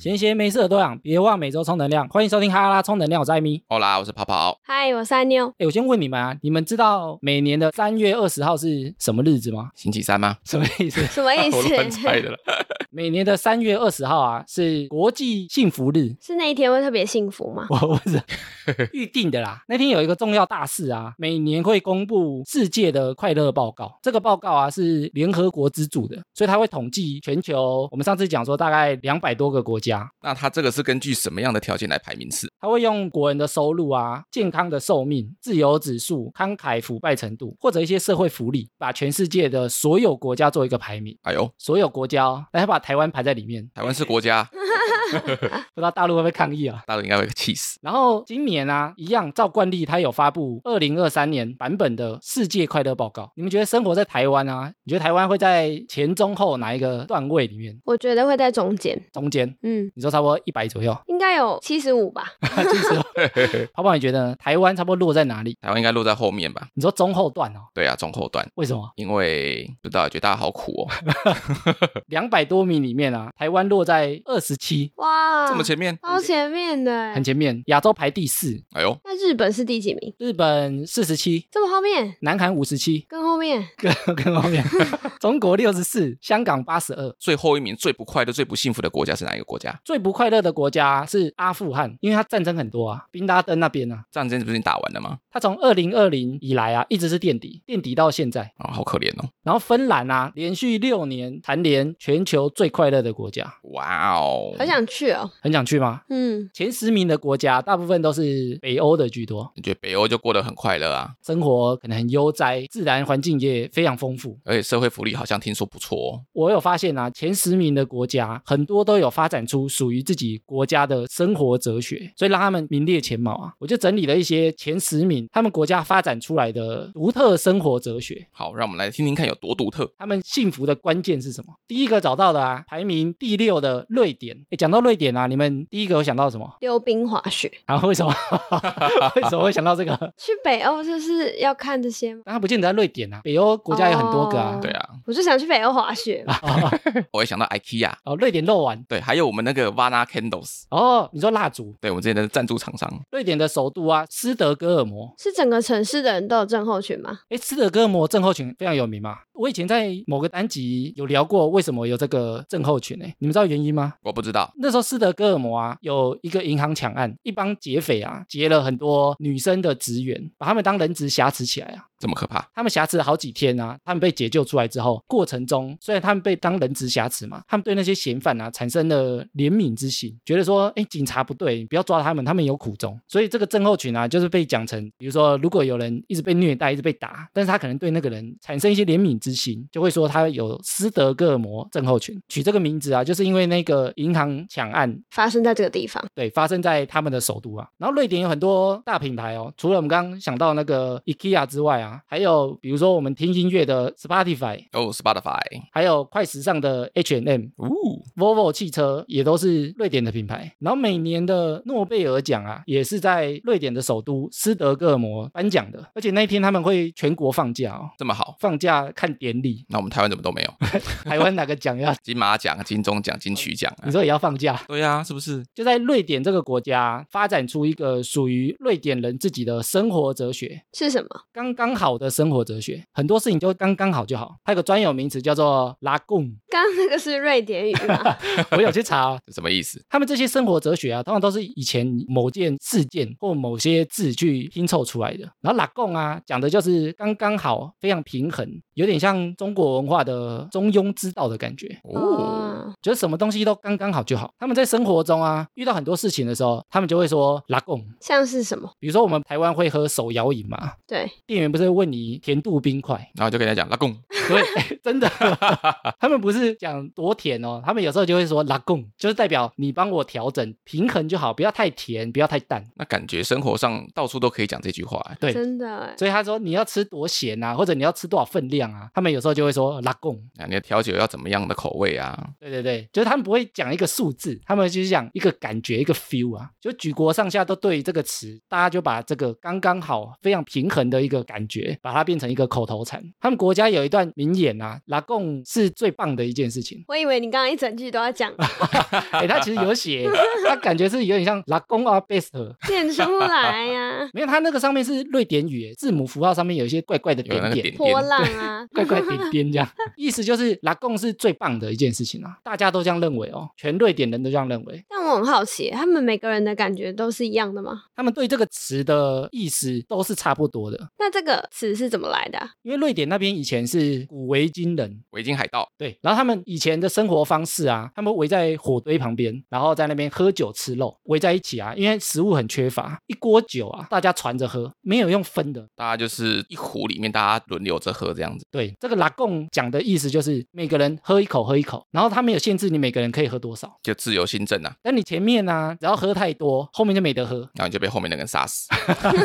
闲闲没事的多养，别忘每周充能量。欢迎收听哈拉充能量，我是艾米。好啦，我是泡泡。嗨，我是阿妞。哎，我先问你们啊，你们知道每年的三月二十号是什么日子吗？星期三吗？什么意思？什么意我乱思？猜的了。每年的三月二十号啊，是国际幸福日。是那一天会特别幸福吗？我不是 预定的啦。那天有一个重要大事啊，每年会公布世界的快乐报告。这个报告啊是联合国资助的，所以它会统计全球。我们上次讲说大概两百多个国家，那他这个是根据什么样的条件来排名次？他会用国人的收入啊、健康的寿命、自由指数、慷慨腐败程度，或者一些社会福利，把全世界的所有国家做一个排名。哎呦，所有国家、哦，来把台湾排在里面，台湾是国家，不知道大陆会不会抗议啊？大陆应该会气死。然后今年啊，一样照惯例，它有发布二零二三年版本的世界快乐报告。你们觉得生活在台湾啊？你觉得台湾会在前中后哪一个段位里面？我觉得会在中间。中间？嗯，你说差不多一百左右？应该有七十五吧。七十五，泡泡你觉得呢台湾差不多落在哪里？台湾应该落在后面吧？你说中后段哦？对啊，中后段。为什么？因为不知道，觉得大家好苦哦。两百多米里面啊，台湾落在二十七，哇，这么前面？超前面的很。前面，亚洲排第四，哎呦，那日本是第几名？日本四十七，这么后面，南韩五十七，更后面。更 更后面，中国六十四，香港八十二。最后一名最不快乐、最不幸福的国家是哪一个国家？最不快乐的国家是阿富汗，因为它战争很多啊，宾拉登那边啊，战争不是已经打完了吗？它从二零二零以来啊，一直是垫底，垫底到现在。啊、好可怜哦。然后芬兰啊，连续六年蝉联全球最快乐的国家，哇哦，好想去哦。很想去吗？嗯，前十名的国家大部分都是北欧的居多，你觉得北欧就过得很快乐啊？生活可能很悠哉，自然环境也非常丰富。而且社会福利好像听说不错哦。我有发现啊，前十名的国家很多都有发展出属于自己国家的生活哲学，所以让他们名列前茅啊。我就整理了一些前十名他们国家发展出来的独特生活哲学，好，让我们来听听看有多独特。他们幸福的关键是什么？第一个找到的啊，排名第六的瑞典。诶，讲到瑞典啊，你们第一个有想到什么？溜冰滑雪。然后为什么？为什么会想到这个？去北欧就是要看这些吗？当然不见得在瑞典啊，北欧国家有很多个啊。哦对啊，我就想去北欧滑雪。我会想到 IKEA，哦，瑞典肉丸。对，还有我们那个 Vana Candles，哦，你说蜡烛？对我们之前的赞助厂商。瑞典的首都啊，斯德哥尔摩。是整个城市的人都有症候群吗？哎，斯德哥尔摩症候群非常有名嘛。我以前在某个单集有聊过，为什么有这个症候群？呢，你们知道原因吗？我不知道，那时候斯德哥尔摩啊，有一个银行抢案，一帮劫匪啊，劫了很多女生的职员，把他们当人质挟持起来啊。这么可怕。他们挟持了好几天啊，他们被解救出来之后，过程中虽然他们被当人质挟持嘛，他们对那些嫌犯啊产生了怜悯之心，觉得说，哎，警察不对，不要抓他们，他们有苦衷。所以这个症候群啊，就是被讲成，比如说，如果有人一直被虐待，一直被打，但是他可能对那个人产生一些怜悯之心，就会说他有斯德哥尔摩症候群。取这个名字啊，就是因为那个银行抢案发生在这个地方。对，发生在他们的首都啊。然后瑞典有很多大品牌哦，除了我们刚刚想到那个 IKEA 之外啊，还有比如说我们听音乐的 Spotify，哦，Spotify，还有快时尚的 H&M。哦，Volvo 汽车也都是瑞典的品牌，然后每年的诺贝尔奖啊，也是在瑞典的首都斯德哥尔摩颁奖的，而且那一天他们会全国放假哦，这么好，放假看典礼。那我们台湾怎么都没有？台湾哪个奖要？金马奖、金钟奖、金曲奖啊你？说也要放假？对呀、是不是？就在瑞典这个国家发展出一个属于瑞典人自己的生活哲学，是什么？刚刚好的生活哲学，很多事情就刚刚好就好。它有个专有名词叫做拉贡，刚刚那个是瑞典语吗？我有去查、哦，什么意思？他们这些生活哲学啊，通常都是以前某件事件或某些字去拼凑出来的。然后拉贡啊，讲的就是刚刚好，非常平衡，有点像中国文化的中庸之道的感觉，哦，觉得什么东西都刚刚好就好。他们在生活中啊，遇到很多事情的时候，他们就会说拉贡。像是什么？比如说我们台湾会喝手摇饮嘛，对，店员不是会问你甜度冰块，然后就跟人家讲拉贡，对，真的，他们不是讲多甜哦，他们有时候就会说拉贡，就是代表你帮我调整平衡就好，不要太甜，不要太淡。那感觉生活上到处都可以讲这句话、欸。对，真的哎。所以他说你要吃多咸啊，或者你要吃多少分量啊，他们有时候就会说拉贡。啊，你的调酒要怎么样的口味啊？对对对，就是他们不会讲一个数字，他们就是讲一个感觉，一个 feel 啊。就举国上下都对于这个词，大家就把这个刚刚好、非常平衡的一个感觉，把它变成一个口头禅。他们国家有一段名言啊，拉贡是最棒的一件事情。我以为你刚刚一整句都要讲，哎，他其实有写，他感觉是有点像拉贡啊 best。念出来呀、没有，他那个上面是瑞典语，字母符号上面有一些怪怪的点点波浪啊，怪怪点点这样，意思就是拉贡是最棒的一件事情啊，大家都这样认为哦，全瑞典人都这样认为。但我很好奇，他们每个人的感觉都是一样的吗？他们对这个词的意思都是差不多的，那这个词是怎么来的啊、因为瑞典那边以前是古维京人，维京海盗，对，然后他们以前的生活方式啊，他们围在火堆旁边，然后在那边喝酒吃肉，围在一起啊，因为食物很缺乏，一锅酒啊，大家传着喝，没有用分的。大家就是一壶里面大家轮流着喝这样子。对，这个拉贡讲的意思就是每个人喝一口，喝一口，然后他没有限制你每个人可以喝多少，就自由新政啊，但你前面呢、只要喝太多，后面就没得喝，然后你就被后面那个人杀死。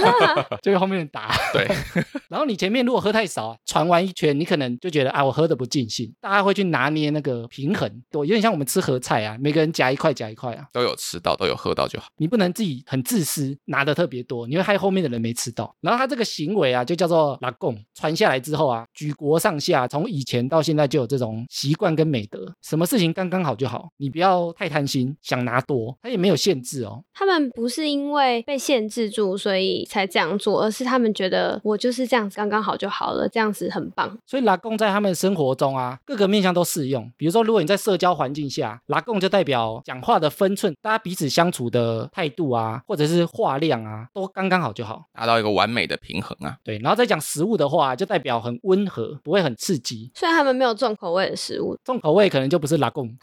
就被后面人打。对，然后你前面如果喝太少，传完一圈，你可能就觉得啊，我喝的不尽兴，大家会去拿捏那个平衡，对，有点像我们吃合菜啊，每个人夹一块夹一块啊，都有吃到，都有喝到就好。你不能自己很自私，拿的特别多，你会害后面的人没吃到。然后他这个行为啊，就叫做拉贡，传下来之后啊，举国上下从以前到现在就有这种习惯跟美德，什么事情刚刚好就好，你不要太贪心，想拿多，他也没有限制哦。他们不是因为被限制住，所以才这样做，而是他们觉得我就是这样子刚刚好就好了，这样子很棒。所以拉贡在他们生活中啊，各个面向都适用。比如说，如果你在社交环境下，拉贡就代表讲话的分寸，大家彼此相处的态度啊，或者是话量啊，都刚刚好就好。达到一个完美的平衡啊。对，然后再讲食物的话，就代表很温和，不会很刺激。虽然他们没有重口味的食物，重口味可能就不是拉贡。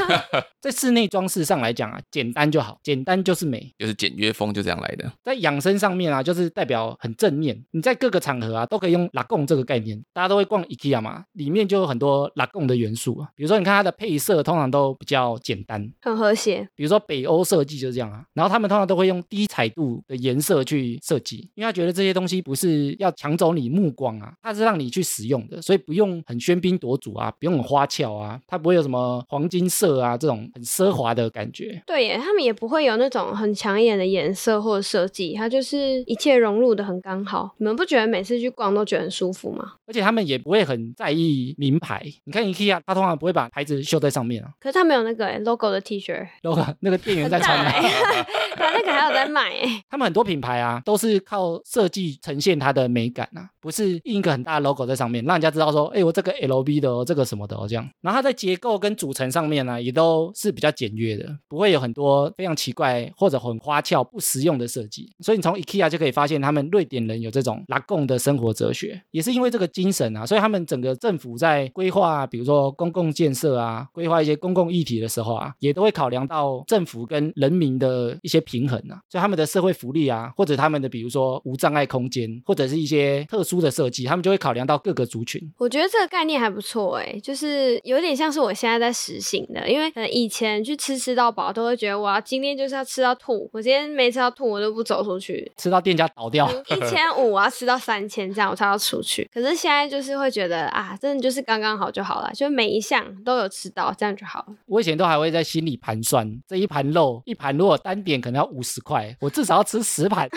在室内装饰上来讲啊，简单就好，简单就是美。就是简约风就这样来的。在养生上面啊，就是代表很正面。你在各个场合啊，都可以用拉贡这个概念。大家都会逛 IKEA 嘛，里面就有很多拉贡的元素啊。比如说，你看它的配色通常都比较简单，很和谐。比如说北欧设计就是这样啊。然后他们通常都会用低彩度的颜色去设计，因为他觉得这些东西不是要抢走你目光啊，它是让你去使用的，所以不用很喧宾夺主啊，不用很花俏啊，它不会有什么黄金色啊这种很奢华的感觉。对耶，他们也不会有那种很抢眼的颜色或者设计，它就是一切融入的很刚好。你们不觉得每次去逛都觉得很舒服吗？而且他们也不会很在意名牌。你看 IKEA，它通常不会把牌子绣在上面啊，可是他们有那个 logo 的 T 恤，，logo 那个店员在穿的。很大耶他那个还有在卖哎。他们很多品牌啊，都是靠设计呈现它的美感啊，不是印一个很大的 logo 在上面，让人家知道说，哎，我这个 LV 的哦，这个什么的哦，这样。然后它在结构跟组成上面呢、也都是比较简约的，不会有很多非常奇怪或者很花俏、不实用的设计。所以你从 IKEA 就可以发现，他们瑞典人有这种拉贡的生活哲学，也是因为这个精神啊，所以他们整个政府在规划，比如说公共建设啊，规划一些公共议题的时候啊，也都会考量到政府跟人民的一些平衡啊，所以他们的社会福利啊，或者他们的比如说无障碍空间，或者是一些特殊的设计，他们就会考量到各个族群。我觉得这个概念还不错哎，就是有点像是我现在在实行的，因为以前去吃吃到饱都会觉得我要今天就是要吃到吐，我今天没吃到吐我就不走出去，吃到店家倒掉，一千五我要吃到三千这样我才要出去。可是现在就是会觉得啊，真的就是刚刚好就好了，就每一项都有吃到，这样就好了。我以前都还会在心里盘算，这一盘肉一盘如果单点可能要五十块，我至少要吃十盘，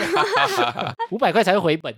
五百块才会回本，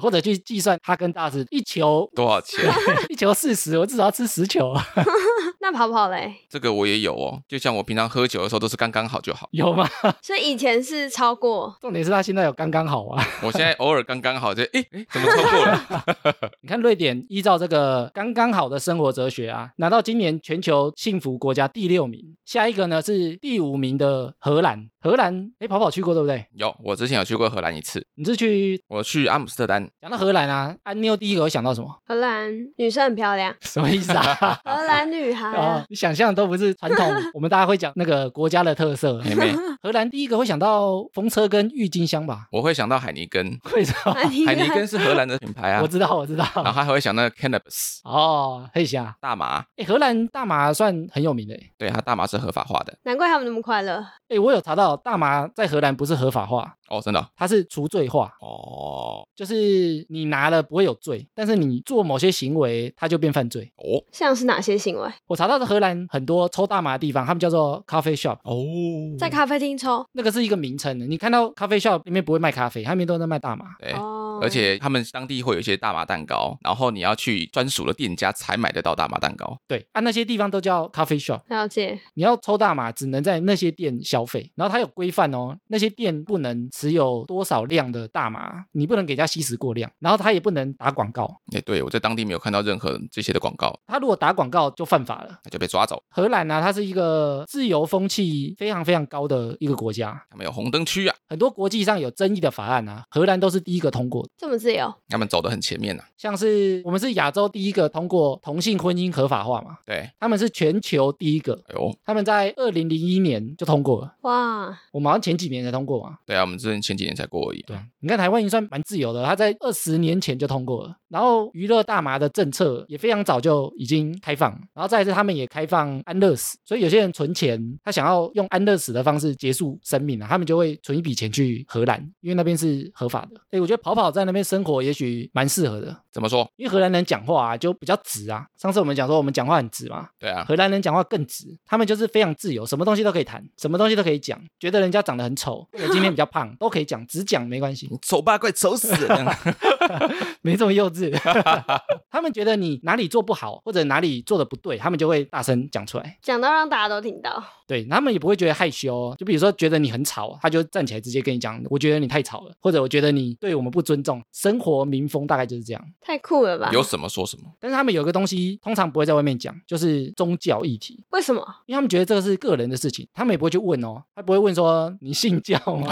或者去计算哈根达斯一球多少钱？一球四十，我至少要吃十球，那跑跑嘞，这个我也有哦。就像我平常喝酒的时候都是刚刚好就好，有吗？所以以前是超过，重点是他现在有刚刚好啊。我现在偶尔刚刚好就诶诶，怎么超过了？你看瑞典依照这个刚刚好的生活哲学啊，拿到今年全球幸福国家第六名，下一个呢是第五名的荷兰。荷兰，哎，跑跑去过对不对？有，我之前有去过荷兰一次，你是去我去阿姆斯特丹，讲到荷兰啊，安妞第一个会想到什么？荷兰女生很漂亮，什么意思啊？荷兰女孩哦啊，，你 想象都不是传统，我们大家会讲那个国家的特色。妹妹，荷兰第一个会想到风车跟郁金香吧？我会想到海尼根，为什么？海尼根是荷兰的品牌啊我，知道，我知道。然后还会想到 cannabis 哦，黑霞，大麻，哎，荷兰大麻算很有名的诶。对，它大麻是合法化的难怪他们那么快乐。哎，我有查到大麻在荷兰不是合法化，哦，真的哦它是除罪化，哦就是你拿了不会有罪，但是你做某些行为，它就变犯罪。哦像是哪些行为？我查到的荷兰很多抽大麻的地方，他们叫做 coffee shop，哦，在咖啡厅抽那个是一个名称的。你看到 coffee shop 里面不会卖咖啡，它里面都在卖大麻。对。哦，而且他们当地会有一些大麻蛋糕，然后你要去专属的店家才买得到大麻蛋糕。对，啊，那些地方都叫 coffee shop。了解你要抽大麻，只能在那些店消费，然后它有规范哦，那些店不能持有多少量的大麻，你不能给人家吸食过量，然后他也不能打广告，哎，对我在当地没有看到任何这些的广告，他如果打广告就犯法了。那就被抓走。荷兰呢、它是一个自由风气非常非常高的一个国家，他们有红灯区啊，很多国际上有争议的法案啊，荷兰都是第一个通过的。这么自由，他们走得很前面呐、啊。像是我们是亚洲第一个通过同性婚姻合法化嘛，对，他们是全球第一个，哎呦，他们在二零零一年就通过了，哇，我们好像前几年才通过嘛。对啊，我们之前几年才过而已。对，你看台湾已经算蛮自由的，他在二十年前就通过了。然后娱乐大麻的政策也非常早就已经开放，然后再来是他们也开放安乐死，所以有些人存钱，他想要用安乐死的方式结束生命啊，他们就会存一笔钱去荷兰，因为那边是合法的。哎，我觉得跑跑在那边生活也许蛮适合的，怎么说？因为荷兰人讲话啊就比较直啊。上次我们讲说我们讲话很直嘛，对啊，荷兰人讲话更直，他们就是非常自由，什么东西都可以谈，什么东西都可以讲，觉得人家长得很丑，或者今天比较胖都可以讲，只讲没关系。丑八怪，丑死了！没这么幼稚。他们觉得你哪里做不好，或者哪里做的不对，他们就会大声讲出来。讲到让大家都听到，对，他们也不会觉得害羞哦。就比如说觉得你很吵，他就站起来直接跟你讲，我觉得你太吵了，或者我觉得你对我们不尊重。生活民风大概就是这样。太酷了吧？有什么说什么。但是他们有个东西通常不会在外面讲，就是宗教议题，为什么？因为他们觉得这个是个人的事情，他们也不会去问哦，他不会问说你信教吗？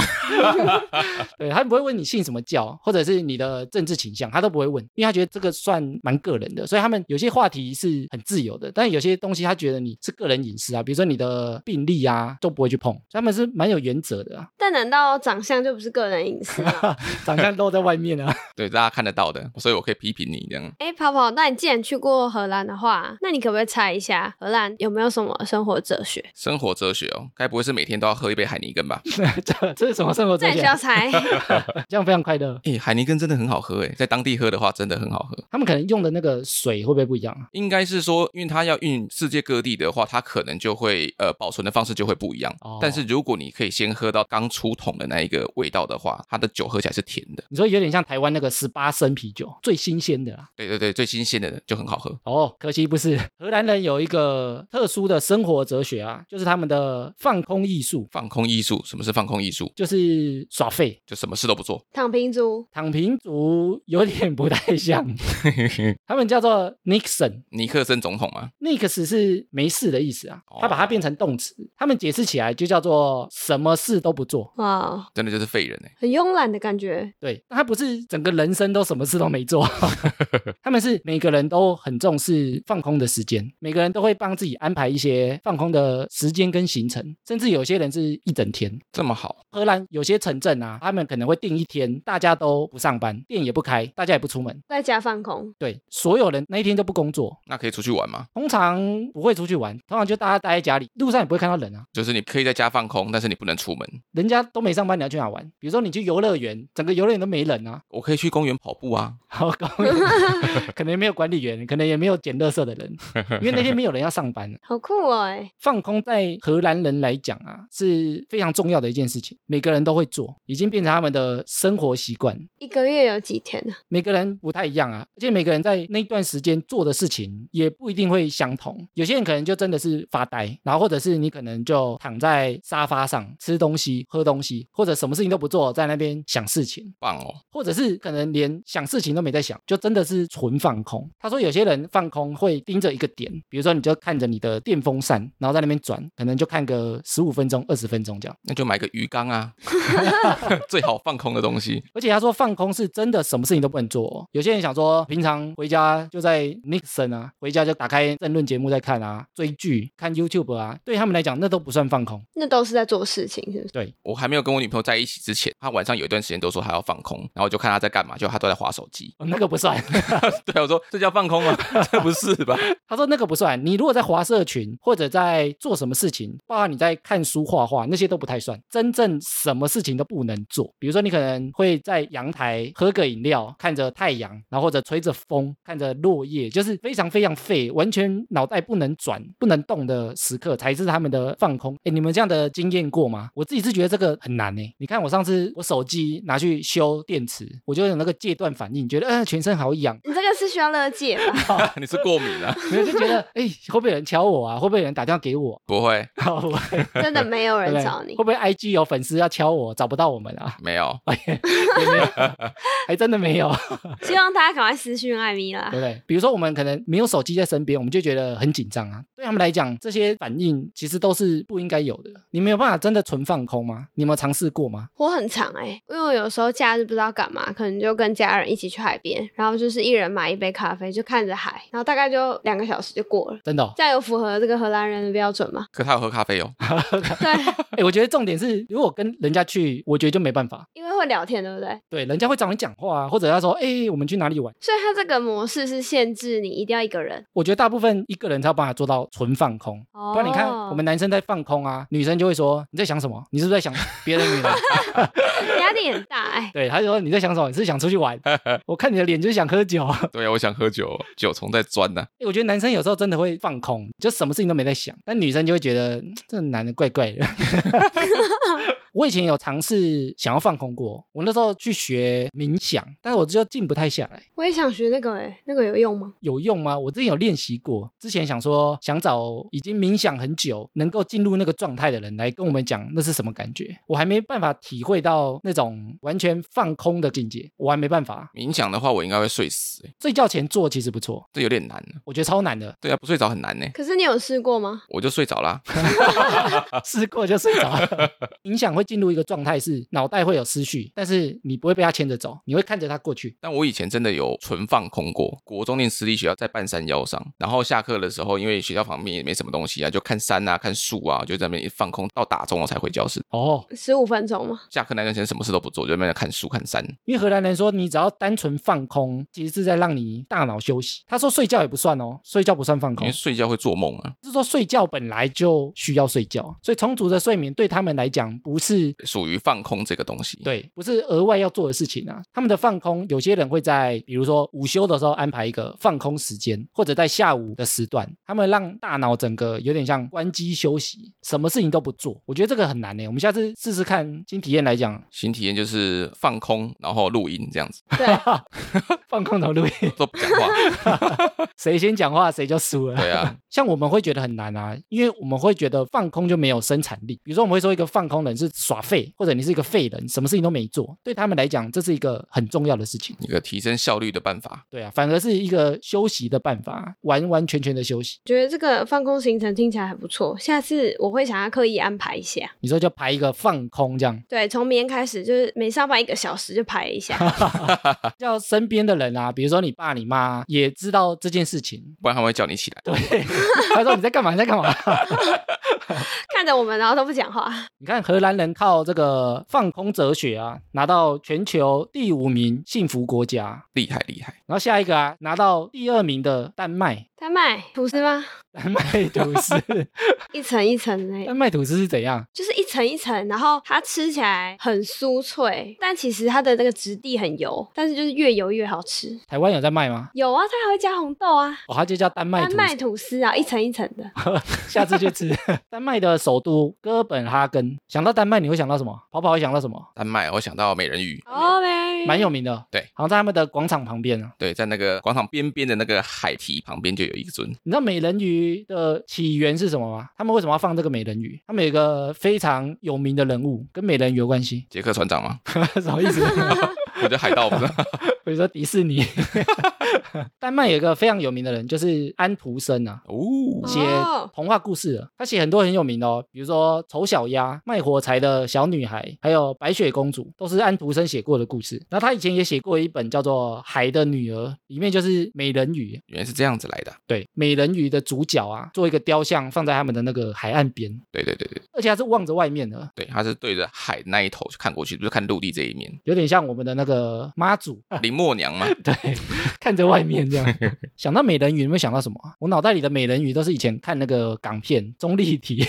对，他不会问你信什么教，或者是你的政治倾向，他都不会问，因为他觉得这个算蛮个人的，所以他们有些话题是很自由的，但有些东西他觉得你是个人隐私啊，比如说你的病历啊，都不会去碰，所以他们是蛮有原则的啊，但难道长相就不是个人隐私吗？长相都在外面啊。对，大家看得到的，所以我可以批评你这样。哎，跑跑，那你既然去过荷兰的话，那你可不可以猜一下荷兰有没有什么生活哲学？生活哲学哦，该不会是每天都要喝一杯海尼根吧？这这是什么生活哲学这你需？要猜。这样非常快乐。哎，海尼根真的很好喝哎，在当地喝的话真的很好喝。他们可能用的那个水会不会不一样啊？应该是说，因为它要运世界各地的话，它可能就会呃保存的方式就会不一样。哦但是如果你可以先喝到刚出桶的那一个味道的话，它的酒喝起来是甜的。你说有点像台湾那个十八升啤酒，最新鲜的啦。对对对，最新鲜的就很好喝。哦，可惜不是。荷兰人有一个特殊的生活哲学啊，就是他们的放空艺术，放空艺术，什么是放空艺术？就是耍废。就什么事都不做。躺平族，躺平族有点不太像，他们叫做 Nixon。尼克森总统吗，Nix 是没事的意思啊，他把它变成动词，他们解释起来就叫做什么事都不做。哇，真的就是废人哎。很慵懒的感觉。对，但他不是整个人生都什么事都没做，他们是每个人都很重视放空的时间，每个人都会帮自己安排一些放空的时间跟行程，甚至有些人是一整天。这么好，荷兰有些城镇啊，他们可能会定一天，大家都不上班，店也不开，大家也不出门，在家放空，对，所有人那一天都不工作，那可以出去玩吗？通常不会出去玩，通常就大家待在家里，路上也不会看到人啊，就是你可以在家放空，但是你不能出门。人家都没上班，你要去哪玩？比如说你去游乐园，整个游乐园都没人啊，我可以去公园跑步啊。好高，可能也没有管理员，可能也没有捡垃圾的人，因为那天没有人要上班。好酷哦！哎，放空在荷兰人来讲啊，是非常重要的一件事情，每个人都会做，已经变成他们的生活习惯。一个月有几天呢？每个人不太一样啊，而且每个人在那段时间做的事情也不一定会相同。有些人可能就真的是发呆，然后或者是你可能就躺在沙发上吃东西、喝东西，或者什么事情都不做，在那边想事情，棒哦，或者是可能连想事情都没在想，就真的是纯放空。他说有些人放空会盯着一个点，比如说你就看着你的电风扇，然后在那边转，可能就看个十五分钟、二十分钟这样。那就买个鱼缸啊，最好放空的东西。而且他说放空是真的什么事情都不能做、哦，有有些人想说，平常回家就在 Nixon 啊，回家就打开政论节目在看啊，追剧、看 YouTube 啊，对他们来讲那都不算放空。那都是在做事情，是不是？对，我还没有跟我女朋友在一起之前，她晚上有一段时间都说她要放空，然后我就看她在干嘛，就她都在划手机。哦那个不算。对，我说这叫放空吗？这不是吧？他说那个不算。你如果在划社群或者在做什么事情，包括你在看书、画画，那些都不太算。真正什么事情都不能做，比如说你可能会在阳台喝个饮料，看着太阳，然后或者吹着风，看着落叶，就是非常非常废，完全脑袋不能转、不能动的时刻，才是他们的放空。哎，你们这样的经验过吗？我自己是觉得这个很难呢。你看我上次我手机拿去修电池，我就有那个戒断反应，觉得呃全身好痒。你这个是需要乐戒吧？你是过敏啊？没有就觉得，哎、会不会有人敲我啊？会不会有人打电话给我？不会，不会真的没有人找你会。不会 IG 有粉丝要敲我，找不到我们啊？没有。也没有，还真的没有，希望大家赶快私讯艾米啦对。不对？比如说我们可能没有手机在身边，我们就觉得很紧张啊。对他们来讲，这些反应其实都是不应该有的。你没有办法真的纯放空吗？你有没有尝试过吗？我很长哎、因为我有时候假日不知道干嘛，可能就跟家人一起去海边，然后就是一人买一杯咖啡，就看着海，然后大概就两个小时就过了。真的、哦？这样有符合这个荷兰人的标准吗？可他有喝咖啡哦。对，哎、我觉得重点是，如果跟人家去，我觉得就没办法。因为会聊天，对不对？对，人家会找你讲话啊，或者他说，哎、我们去哪里玩？所以它这个模式是限制你一定要一个人。我觉得大部分一个人才有办法做到纯放空。哦不然你看，我们男生在放空啊，女生就会说你在想什么？你是不是在想别的女人？压力很大哎、对，他就说你在想什么？你是想出去玩？我看你的脸就是想喝酒。对啊，我想喝酒，酒虫在钻呢、欸我觉得男生有时候真的会放空，就什么事情都没在想，但女生就会觉得嗯 这男的怪怪的。我以前有尝试想要放空过，我那时候去学冥想，但是我就静不太下来。我也想学那个哎、那个有用吗？有用吗？我之前有练习过，之前想说想找已经冥想很久，能够进入那个状态的人来跟我们讲那是什么感觉。我还没办法体会到那种完全放空的境界，我还没办法。冥想的话，我应该会睡死、欸，睡觉前做其实不错，这有点难呢。我觉得超难的，对啊，不睡着很难呢。可是你有试过吗？我就睡着啦。试过就睡着了。冥想会进入一个状态是脑袋会有思绪，但是你不会被它牵着走，你会看着它过去。但我以前真的有纯放空过。国中念私立学校，在半山腰上，然后下课的时候，因为学校旁边也没什么东西啊，就看山啊、看树啊，就在那边一放空到打钟我才回教室。哦，十五分钟吗？下课那段时间什么事都不做，就在那边看书看山。因为荷兰人说，你只要单纯放空，其实是在让你大脑休息。他说睡觉也不算哦，睡觉不算放空因为，睡觉会做梦啊，是说睡觉本来就需要睡觉，所以充足的睡眠对他们来讲不是属于放空这个东西。对，不是额外要做的事情啊。他们的放空，有些人会在比如说午休的时候安排一个放空时间，或者在下午的时段，他们让大脑整个有点像关机休息，什么事情都不做。我觉得这个很难呢。我们下次试试看，新体验来讲，新体验就是放空，然后录音这样子，对，放空头录音，都不讲话。谁先讲话谁就输了。对啊，像我们会觉得很难啊，因为我们会觉得放空就没有生产力。比如说，我们会说一个放空人是耍废，或者你是一个废人，什么事情都没做，对他们来讲，这是一个很重要的事情。一个提升效率的办法。对啊，反而是一个休息的办法，完完全全的休息。觉得这个放空行程听起来还不错，下次我会想要刻意安排一下。你说就排一个放空这样，对，从明天开始就是每上班一个小时就排一下。叫身边的人啊，比如说你爸你妈也知道这件事情，不然他们会叫你起来。对，他说你在干嘛？你在干嘛？看着我们，然后都不讲话。你看荷兰人靠这个放空哲学啊，拿到全球第五名幸福国家。厉害厉害，然后下一个啊，拿到第二名的丹麦，丹麦吐司吗？丹麦吐司，一层一层的丹麦吐司是怎样？就是一层一层，然后它吃起来很酥脆，但其实它的那个质地很油，但是就是越油越好吃。台湾有在卖吗？有啊，它还会加红豆啊，哦，它就叫丹麦。丹麦吐司啊，一层一层的。下次去吃。丹麦的首都哥本哈根，想到丹麦你会想到什么？跑跑会想到什么？丹麦我想到美人鱼，哦嘞，蛮有名的，对，好像在他们的广场旁边啊。对，在那个广场边边的那个海堤旁边就有一尊，你知道美人鱼的起源是什么吗？他们为什么要放这个美人鱼？他们有一个非常有名的人物，跟美人鱼有关系，杰克船长吗？什么意思？我觉得海盗不是，比如说迪士尼，丹麦有一个非常有名的人，就是安徒生啊，哦，写哦童话故事的。他写很多很有名的哦，比如说《丑小鸭》《卖火柴的小女孩》，还有《白雪公主》，都是安徒生写过的故事。然后他以前也写过一本叫做《海的女儿》，里面就是美人鱼。原来是这样子来的啊。对，美人鱼的主角啊，做一个雕像放在他们的那个海岸边，对对对对而且他是望着外面的，对，他是对着海那一头去看过去，不是看陆地这一面。有点像我们的那个妈祖，林默娘嘛，对，看着外面这样。想到美人鱼，有没有想到什么啊？我脑袋里的美人鱼都是以前看那个港片中立体，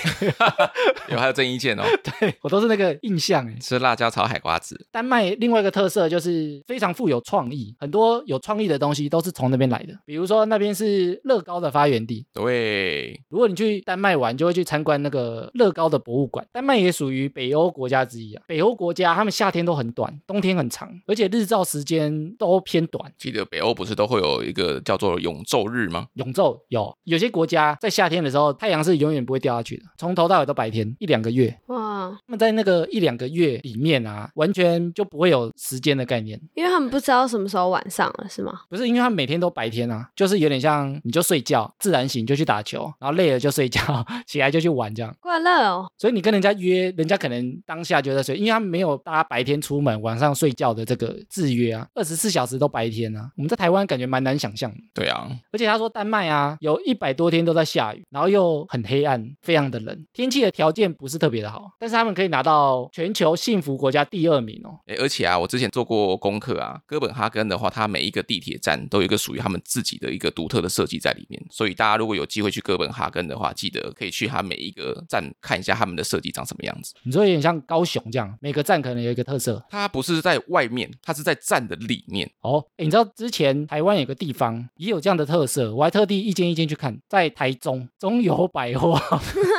有还有郑伊健哦，对我都是那个印象哎。吃辣椒炒海瓜子。丹麦另外一个特色就是非常富有创意，很多有创意的东西都是从那边来的。比如说那边是乐高的发源地，对，如果你去丹麦玩，就会去参观那个乐高的博物馆。丹麦也属于北欧国家之一啊。北欧国家他们夏天都很短，冬天很长，而且日照时间都偏短。记得北欧不是都会有一个叫做永昼日吗？永昼有有些国家在夏天的时候，太阳是永远不会掉下去的，从头到尾都白天，一两个月。哇，他们在那个一两个月里面啊，完全就不会有时间的概念。因为他们不知道什么时候晚上了，是吗？不是因为他们每天都白天啊，就是有点像你就睡觉，自然醒就去打球，然后累了就睡觉，起来就去玩这样。怪乐哦，所以你跟人家约，人家可能当下就在睡，因为他们没有大家白天出门晚上睡觉的这个制约啊，二十四小时都白天啊。我们在台湾感觉蛮难想象的。对啊，而且他说丹麦啊，有一百多天都在下雨，然后又很黑暗，非常的冷，天气的条件不是特别的好，但是他们可以拿到全球幸福国家第二名哦。诶而且啊，我之前做过功课啊，哥本哈根的话，它每一个地铁站都有一个属于他们自己的一个独特的设计在里面，所以大家如果有机会去哥本哈根的话，记得可以去它每一个站看一下他们的设计长什么样子。你说有点像高雄这样，每个站可能有一个特色它不是在外面，它是在站的里面。哦。诶你知道之前台湾有个地方也有这样的特色，我还特地一间一间去看，在台中中友百货。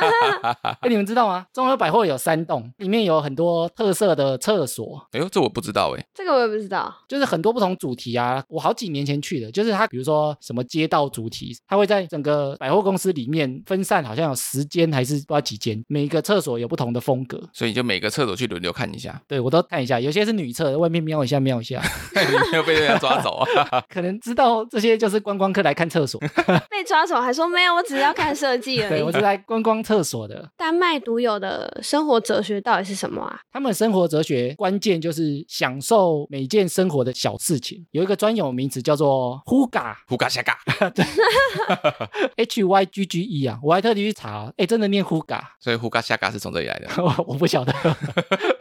哎，你们知道吗？中友百货有三栋，里面有很多特色的厕所，哎呦，这我不知道哎。这个我也不知道。就是很多不同主题啊。我好几年前去的，就是它，比如说什么街道主题，它会在整个百货公司里面分散，好像有十间还是不知道几间，每一个厕所有不同的风格。所以你就每个厕所去轮流看一下，对我都看一下，有些是女厕，外面瞄一下瞄一下，你没有被人家抓走啊？可能知道这些就是观光客来看厕所。被抓走还说没有，我只是要看设计而对我已。是来观光厕所的。丹麦独有的生活哲学到底是什么啊？他们生活哲学关键就是享受每件生活的小事情，有一个专有名词叫做 “huga”。呼嘎下嘎，H Y G G E 啊，我还特地去查，哎，真的念 Huga，所以呼嘎下嘎是从这里来的。我 我不晓得，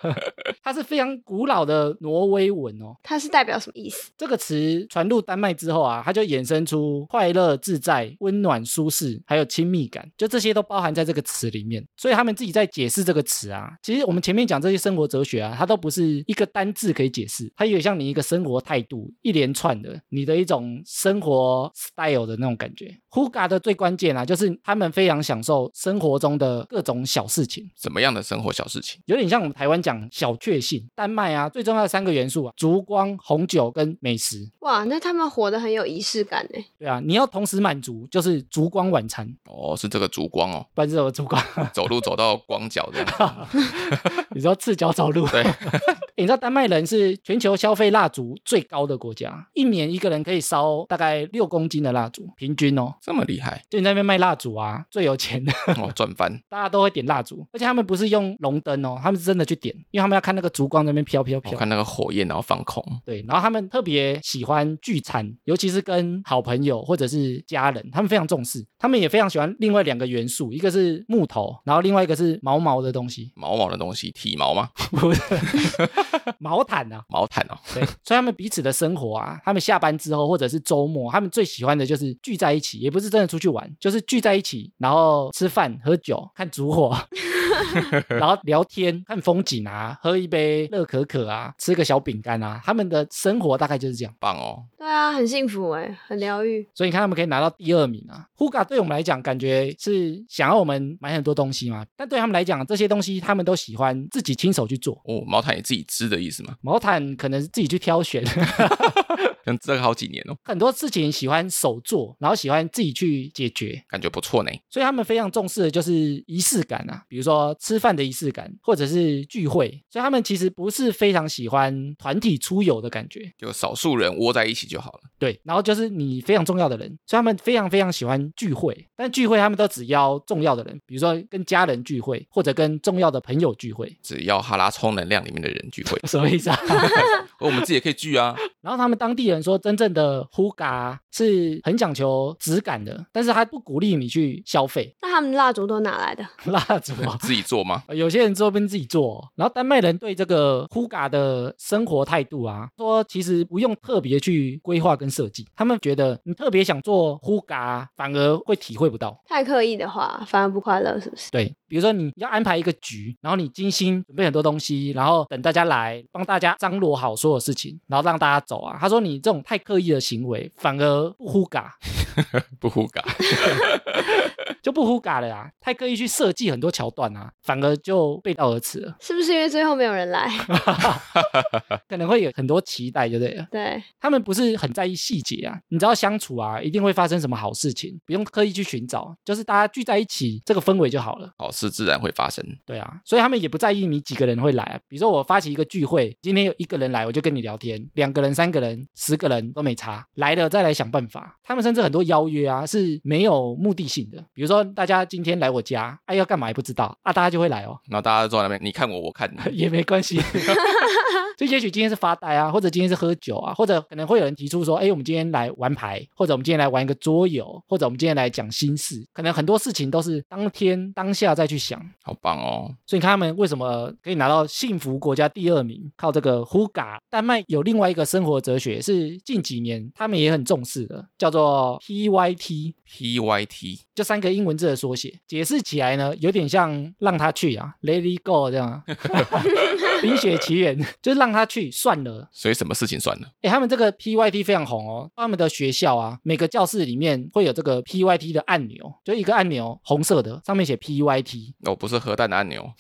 它是非常古老的挪威文哦。它是代表什么意思？这个词传入丹麦之后啊，它就衍生出快乐、自在、温暖、舒适，还有亲密感，就这些都包含在这个词里面。所以他们自己在解释这个词啊，其实我们前面讲这些生活哲学啊，它都不是一个单字可以解释，它有点像你一个生活态度，一连串的你的一种生活 style 的那种感觉。Huga 的最关键啊，就是他们非常享受生活中的各种小事情。什么样的生活小事情？有点像我们台湾讲小确幸。丹麦啊，最重要的三个元素啊，烛光、红酒跟美食。哇，那他们活得很有仪式感呢。对啊，你要同时满足，就是烛光晚餐，哦，是这个烛光哦，不然是什么烛光？走路走到光脚这样。你说赤脚走路？对，你知道丹麦人是全球消费蜡烛最高的国家，一年一个人可以烧大概六公斤的蜡烛，平均哦。这么厉害就你在那边卖蜡烛啊，最有钱的，哦，赚翻。大家都会点蜡烛，而且他们不是用龙灯哦，他们是真的去点，因为他们要看那个烛光在那边飘飘飘。我看那个火焰，然后放空。对，然后他们特别喜欢聚餐，尤其是跟好朋友或者是家人，他们非常重视。他们也非常喜欢另外两个元素，一个是木头，然后另外一个是毛毛的东西，毛毛的东西，体毛吗？不 是毛毯啊。毛毯哦，对，所以他们彼此的生活啊，他们下班之后或者是周末，他们最喜欢的就是聚在一起，也不是真的出去玩，就是聚在一起，然后吃饭、喝酒、看烛火，然后聊天、看风景啊，喝一杯热可可啊，吃个小饼干啊，他们的生活大概就是这样。棒哦。对啊，很幸福哎，很疗愈。所以你看，他们可以拿到第二名啊。Huga 对我们来讲，感觉是想要我们买很多东西嘛，但对他们来讲，这些东西他们都喜欢自己亲手去做。哦，毛毯也自己织的意思吗？毛毯可能是自己去挑选，像这个好几年哦，很多事情喜欢手做，然后喜欢自己去解决，感觉不错呢。所以他们非常重视的就是仪式感啊，比如说吃饭的仪式感，或者是聚会。所以他们其实不是非常喜欢团体出游的感觉，就少数人窝在一起就好了。对，然后就是你非常重要的人，所以他们非常非常喜欢聚会。但聚会他们都只邀重要的人，比如说跟家人聚会，或者跟重要的朋友聚会。只要哈拉充能量里面的人聚会，什么意思啊？我们自己也可以聚啊。然后他们当地人说，真正的呼嘎是很讲求质感的，但是他不鼓励你去消费那他们蜡烛都哪来的？蜡烛啊。自己做吗？有些人周边自己做，然后丹麦人对这个呼嘎的生活态度啊，说其实不用特别去规划跟设计，他们觉得你特别想做呼嘎，反而会体会不到。太刻意的话，反而不快乐，是不是？对，比如说你要安排一个局，然后你精心准备很多东西，然后等大家来帮大家张罗好所有事情，然后让大家走啊。他说你这种太刻意的行为，反而不呼嘎，不呼嘎，就不呼嘎了啊。太刻意去设计很多桥段啊，反而就背道而驰了，是不是因为最后没有人来？可能会有很多期待，就对了。对，他们不是很在意细节啊，你知道相处啊，一定会发生什么好事情，不用刻意去寻找，就是大家聚在一起，这个氛围就好了。好事自然会发生。对啊，所以他们也不在意你几个人会来啊。比如说我发起一个聚会，今天有一个人来，我就跟你聊天；两个人、三个人、十个人都没差，来了再来想办法。他们甚至很多邀约啊是没有目的性的，比如说大家今天来我家，哎、要干嘛也不知道啊，大家就会来哦，然后大家坐在那边，你看我，我看你，也没关系。就也许今天是发呆啊，或者今天是喝酒啊，或者可能会有人提出说，哎，我们今天来玩牌，或者我们今天来玩一个桌游，或者我们今天来讲心事，可能很多事情都是当天当下再去想。好棒哦！所以你看他们为什么可以拿到幸福国家第二名，靠这个呼嘎。丹麦有另外一个生活哲学是近几年他们也很重视的，叫做 PYT，PYT 就三个英文字的缩写，解释起来呢有点像让他去啊，Let it go 这样啊，冰雪奇缘 就是让他去算了。所以什么事情算了？哎，他们这个 PYT 非常红哦，他们的学校啊，每个教室里面会有这个 PYT 的按钮，就一个按钮红色的，上面写 PYT，哦，不是核弹的按钮，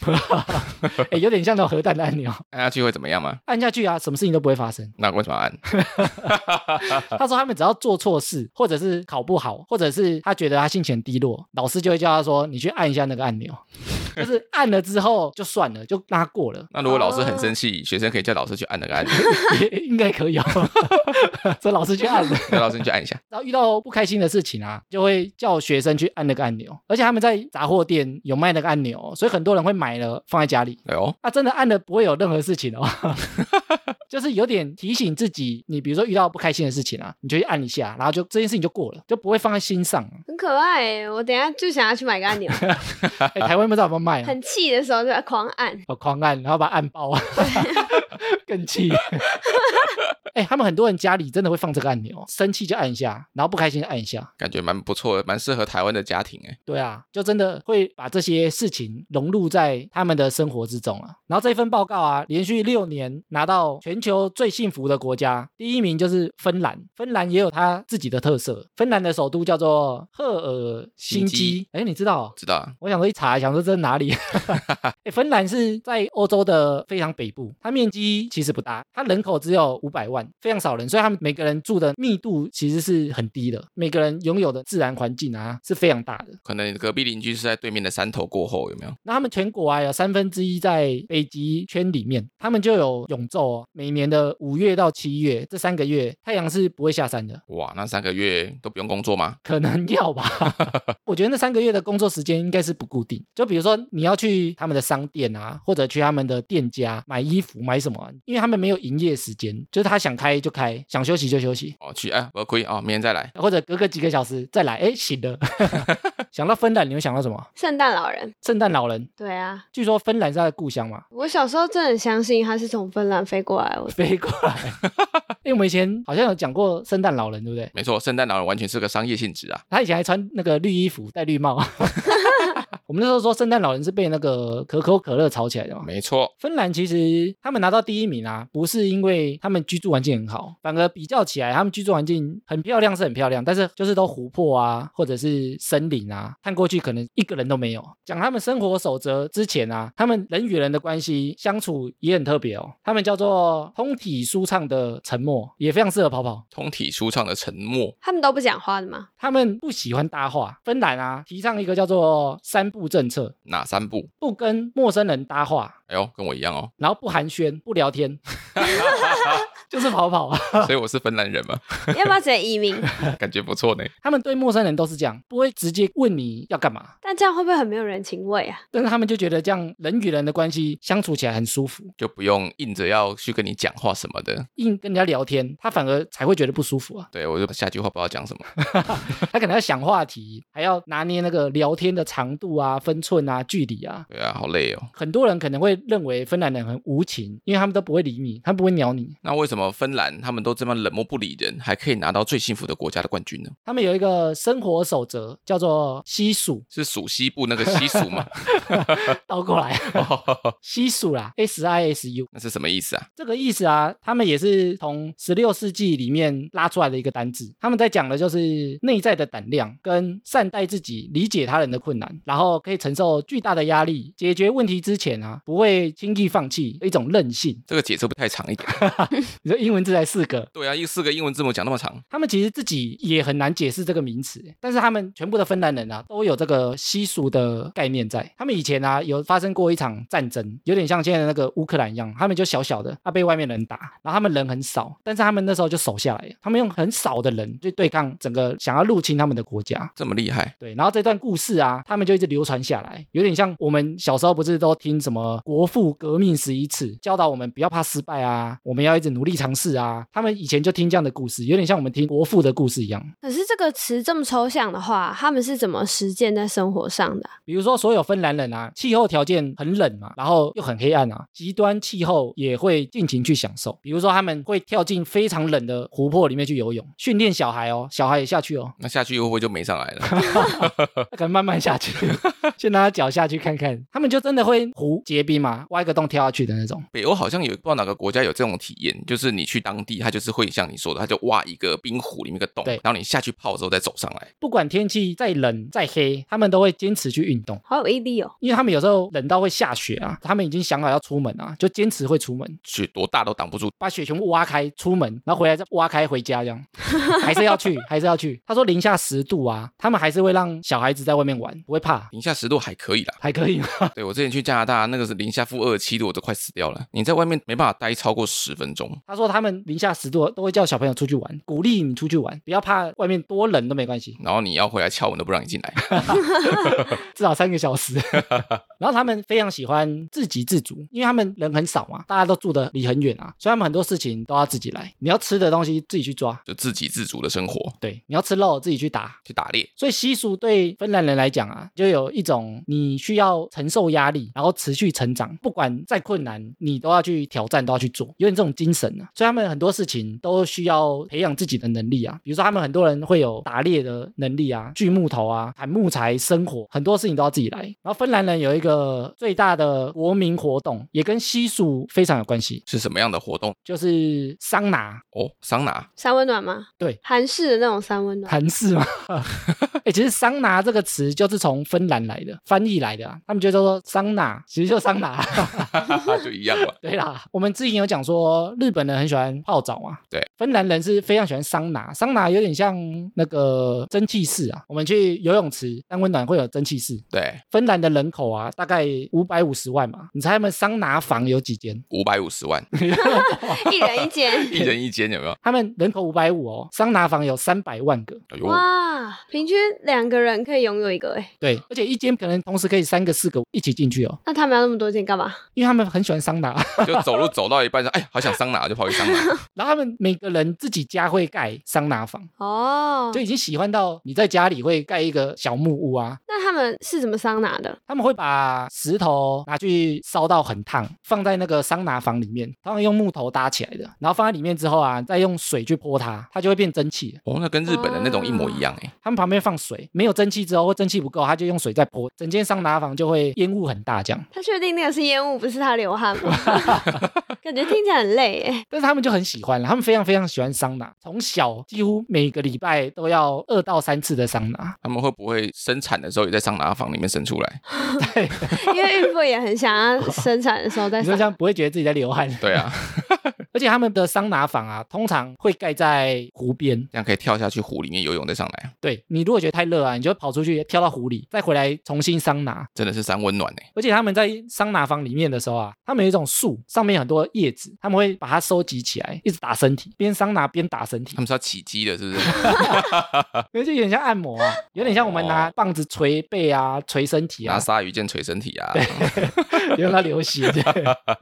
哎，有点像那种核弹的按钮，按下去会怎么样吗？按下去啊，什么事情都不会发生。那为什么要按？他说他们只要做错事，或者是考不好，或者是他觉得他心情低落，老师就会叫他说：“你去按一下那个按钮。” 就是按了之后就算了，就让他过了，那如果老师很生气，学生可以叫老师去按那个按钮，应该可以哦。所以老师去按了。叫老师你去按一下。然后遇到不开心的事情啊，就会叫学生去按那个按钮，而且他们在杂货店有卖那个按钮，所以很多人会买了放在家里。哎呦，啊，真的按了不会有任何事情哦，就是有点提醒自己，你比如说遇到不开心的事情啊，你就去按一下，然后就这件事情就过了，就不会放在心上。很可爱耶。我等下就想要去买个按钮，哎，台湾不知道有没有卖啊？很气的时候就要狂按。哦，狂按，然后把它按爆，更气。哎、他们很多人家里真的会放这个按钮，生气就按一下，然后不开心就按一下。感觉蛮不错的，蛮适合台湾的家庭哎。对啊，就真的会把这些事情融入在他们的生活之中啊。然后这份报告啊，连续六年拿到全球最幸福的国家，第一名就是芬兰。芬兰也有它自己的特色，芬兰的首都叫做赫尔辛辛基基。哎，你知道哦？知道啊，我想说一查，想说这是哪里？欸 芬兰是在欧洲的非常北部，它面积其实不大，它人口只有五百万，非常少人，所以他们每个人住的密度其实是很低的，每个人拥有的自然环境啊是非常大的。可能隔壁邻居是在对面的山头过后，有没有？那他们全国啊有三分之一在北极圈里面，他们就有永昼哦，每年的五月到七月这三个月，太阳是不会下山的。哇，那三个月都不用工作吗？可能要吧，我觉得那三个月的工作时间应该是不固定。就比如说你要去他们的商店啊，或者去他们的店家买衣服、买什么啊，因为他们没有营业时间，就是他想开就开，想休息就休息，哦，去哎，我亏哦，明天再来。或者隔个几个小时再来，哎，醒了。想到芬兰，你会想到什么？圣诞老人，圣诞老人。对啊，据说芬兰是他的故乡嘛，我小时候真的很相信他是从芬兰飞过来。我飞过来。因为我们以前好像有讲过圣诞老人，对不对？没错，圣诞老人完全是个商业性质啊。他以前还穿那个绿衣服，戴绿帽。我我们那时候说圣诞老人是被那个可口可乐炒起来的嘛。没错，芬兰其实他们拿到第一名啊，不是因为他们居住环境很好，反而比较起来，他们居住环境很漂亮是很漂亮，但是就是都湖泊啊，或者是森林啊，看过去可能一个人都没有。讲他们生活守则之前啊，他们人与人的关系相处也很特别哦，他们叫做通体舒畅的沉默，也非常适合跑跑。通体舒畅的沉默，他们都不讲话的吗？他们不喜欢搭话，芬兰啊提倡一个叫做三不政策，哪三步？不跟陌生人搭话，哎呦，跟我一样哦，然后不寒暄，不聊天，就是跑跑啊。所以我是芬兰人嘛，要不要直接移民？感觉不错呢。他们对陌生人都是这样，不会直接问你要干嘛，但这样会不会很没有人情味啊？但是他们就觉得这样人与人的关系相处起来很舒服，就不用硬着要去跟你讲话什么的。硬跟人家聊天，他反而才会觉得不舒服啊。对我就下句话不知道讲什么。他可能要想话题，还要拿捏那个聊天的长度啊、分寸啊、距离啊。对啊，好累哦。很多人可能会认为芬兰人很无情，因为他们都不会理你，他们不会鸟你。那为什么芬兰他们都这么冷漠不理人，还可以拿到最幸福的国家的冠军呢？他们有一个生活守则，叫做西数，是属西部那个西属吗？倒过来西数啦，S I S U。那是什么意思啊？这个意思啊，他们也是从十六世纪里面拉出来的一个单字。他们在讲的就是内在的胆量，跟善待自己、理解他人的困难，然后可以承受巨大的压力，解决问题之前啊，不会轻易放弃，一种韧性。这个解释不太长一点。你说英文字才四个，对啊，一四个英文字母讲那么长，他们其实自己也很难解释这个名词，但是他们全部的芬兰人啊，都有这个习俗的概念在。他们以前啊，有发生过一场战争，有点像现在的那个乌克兰一样，他们就小小的，他被外面人打，然后他们人很少，但是他们那时候就守下来，他们用很少的人去对抗整个想要入侵他们的国家。这么厉害。对，然后这段故事啊，他们就一直流传下来，有点像我们小时候不是都听什么国父革命十一次，教导我们不要怕失败啊，我们要一直努力尝试啊。他们以前就听这样的故事，有点像我们听国父的故事一样。可是这个词这么抽象的话，他们是怎么实践在生活上的啊？比如说，所有芬兰人啊，气候条件很冷嘛，然后又很黑暗啊，极端气候也会尽情去享受。比如说，他们会跳进非常冷的湖泊里面去游泳，训练小孩哦，小孩也下去哦，那下去会不会就没上来了？可能慢慢下去，先拿脚下去看看。他们就真的会湖结冰嘛，挖一个洞跳下去的那种。北欧好像有不知道哪个国家有这种体验，就是你去当地，他就是会像你说的，他就挖一个冰湖里面一个洞对，然后你下去泡之后再走上来。不管天气再冷再黑，他们都会坚持去运动。好有毅力哦！因为他们有时候冷到会下雪啊，他们已经想好要出门啊，就坚持会出门，雪多大都挡不住。把雪全部挖开出门，然后回来再挖开回家，这样 还是要去，还是要去。他说零下十度啊，他们还是会让小孩子在外面玩，不会怕，零下十度还可以啦。还可以吗？对我之前去加拿大，那个是零下负二十七度，我都快死掉了。你在外面没办法待超过十分钟。他说他们零下十度都会叫小朋友出去玩，鼓励你出去玩，不要怕外面多冷都没关系，然后你要回来敲门都不让你进来，至少三个小时。然后他们非常喜欢自给自足，因为他们人很少嘛，大家都住的离很远啊，所以他们很多事情都要自己来。你要吃的东西自己去抓，就自给自足的生活，对，你要吃肉自己去打。去打猎。所以习俗对芬兰人来讲啊，就有一种你需要承受压力，然后持续成长，不管再困难，你都要去挑战，都要去做，有点这种精神啊。所以他们很多事情都需要培养自己的能力啊，比如说他们很多人会有打猎的能力啊，锯木头啊，砍木材生火，很多事情都要自己来。然后芬兰人有一个最大的国民活动，也跟习俗非常有关系，是什么样的活动？就是桑拿。哦，桑拿。三温暖吗？对，韩式的那种三温暖。韩式吗？哎、其实桑拿这个词就是从芬兰来的，翻译来的啊。他们觉得说桑拿 其实就桑拿。就一样吧。对啦，我们之前有讲说日本人很喜欢泡澡嘛，对，芬兰人是非常喜欢桑拿，桑拿有点像那个蒸汽室啊。我们去游泳池但温暖会有蒸汽室。对，芬兰的人口啊，大概五百五十万嘛，你猜他们桑拿房有几间？五百五十万，一人一间。一人一间，有没有？他们人口五百五哦，桑拿房有三百万个。哎呦，哇，平均两个人可以拥有一个哎，对，而且一间可能同时可以三个四个一起进去哦，那他们要那么多间干嘛？因为他们很喜欢桑拿。就走路走到一半说，哎，好想桑拿，就跑去桑拿。然后他们每个人自己家会盖桑拿房，哦就，已经喜欢到你在家里会盖一个小木屋啊。那他他们是怎么桑拿的？他们会把石头拿去烧到很烫，放在那个桑拿房里面，他们用木头搭起来的，然后放在里面之后啊，再用水去泼它，它就会变蒸汽。哦，那跟日本的那种一模一样哎。他们旁边放水，没有蒸汽之后或蒸汽不够，他就用水再泼，整间桑拿房就会烟雾很大这样。他确定那个是烟雾，不是他流汗吗？感觉听起来很累哎。但是他们就很喜欢，他们非常非常喜欢桑拿，从小几乎每个礼拜都要二到三次的桑拿。他们会不会生产的时候也在桑拿房里面生出来？对，因为孕妇也很想要生产的时候在桑你说这样不会觉得自己在流汗？对啊，而且他们的桑拿房啊，通常会盖在湖边。这样可以跳下去湖里面游泳再上来，对你如果觉得太热啊，你就跑出去跳到湖里，再回来重新桑拿。真的是三温暖呢。而且他们在桑拿房里面的时候啊，他们有一种树，上面有很多叶子，他们会把它收集起来，一直打身体，边桑拿边打身体他，们是要起鸡的，是不是？因为就有点像按摩啊，有点像我们拿棒子捶背啊、捶身体啊拿，鲨鱼剑捶身体啊，对 让它流血。对，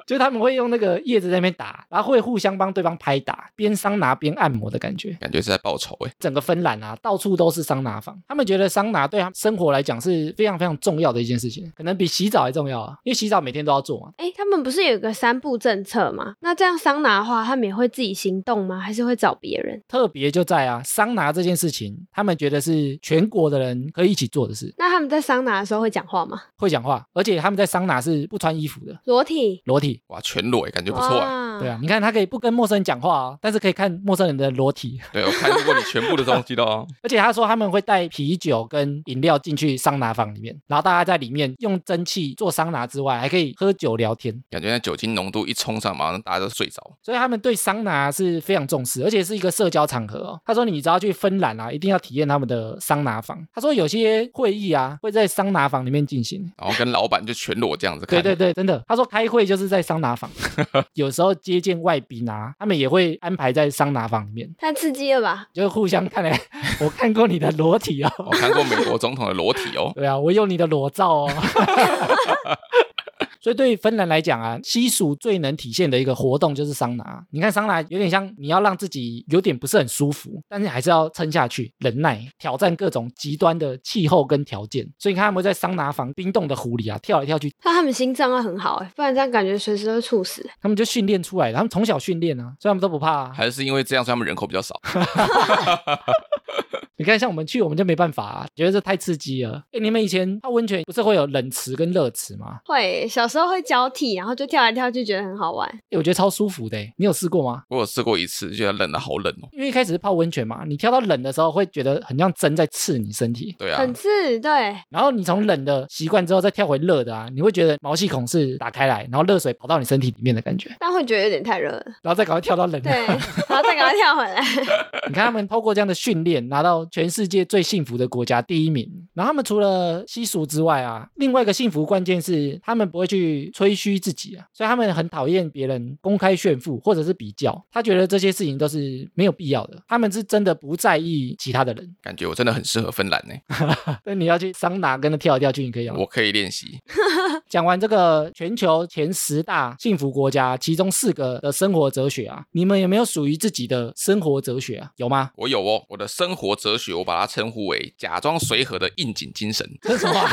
就是他们会用那个叶子在那边打，然后会互相帮对方拍打，边桑拿边按摩的感觉。感觉是在报仇哎。整个芬兰啊，到处都是桑拿房。他们觉得桑拿对他们生活来讲是非常非常重要的一件事情，可能比洗澡还重要啊，因为洗澡每天都要做嘛。哎，他们不是有一个三步政策吗？那这样桑拿的话，他们也会自己行动吗？还是会找别人？特别就在啊，桑拿这件事情，他们觉得是全国的人可以一起做的事，那他们在桑拿的时候会讲话吗？会讲话，而且他们在桑拿是不穿衣服的，裸体？裸体。哇，全裸哎，感觉不错啊。对啊，，你看他可以不跟陌生人讲话哦，但是可以看陌生人的裸体。对，我看过你全部的东西的哦。而且他说他们会带啤酒跟饮料进去桑拿房里面，然后大家在里面用蒸汽做桑拿之外，还可以喝酒聊天。感觉那酒精浓度一冲上，马上大家都睡着。所以他们对桑拿是非常重视，而且是一个社交场合哦。他说你只要去芬兰啊，一定要体验他们的桑拿房。他说有些会议啊会在桑拿房里面进行。然后跟老板就全裸这样子看。对对对，真的。他说开会就是在桑拿房，有时候接见外宾啊，他们也会安排在桑拿房里面，太刺激了吧？就互相看来，我看过你的裸体哦。我看过美国总统的裸体哦。对啊，我有你的裸照哦。所以对于芬兰来讲啊，西蜀最能体现的一个活动就是桑拿。你看桑拿有点像你要让自己有点不是很舒服，但是还是要撑下去，忍耐挑战各种极端的气候跟条件。所以你看他们在桑拿房冰冻的湖里啊跳来跳去，那他们心脏要很好哎，不然这样感觉随时都会猝死。他们就训练出来的，他们从小训练啊，所以他们都不怕、啊。还是因为这样，所以他们人口比较少。你看，像我们去，我们就没办法啊，觉得这太刺激了。哎，你们以前泡温泉不是会有冷池跟热池吗？会小时候会交替，然后就跳来跳去，觉得很好玩。哎，我觉得超舒服的诶。你有试过吗？我有试过一次，觉得冷的好冷哦。因为一开始是泡温泉嘛，你跳到冷的时候会觉得很像针在刺你身体，对啊，很刺，对，然后你从冷的习惯之后再跳回热的啊，你会觉得毛细孔是打开来，然后热水跑到你身体里面的感觉，但会觉得有点太热了。然后再赶快跳到冷的。对，然后再赶快跳回来。你看他们透过这样的训练，拿到全世界最幸福的国家第一名。然后他们除了习俗之外啊，另外一个幸福关键是他们不会去吹嘘自己啊，所以他们很讨厌别人公开炫富或者是比较，他觉得这些事情都是没有必要的。他们是真的不在意其他的人。感觉我真的很适合芬兰呢。那你要去桑拿跟他跳一跳去，你可以吗？我可以练习。讲完这个全球前十大幸福国家，其中四个的生活哲学啊，你们有没有属于自己的生活哲学啊？有吗？我有哦，我的生活哲学，我把它称呼为假装随和的应景精神。这是什么啊？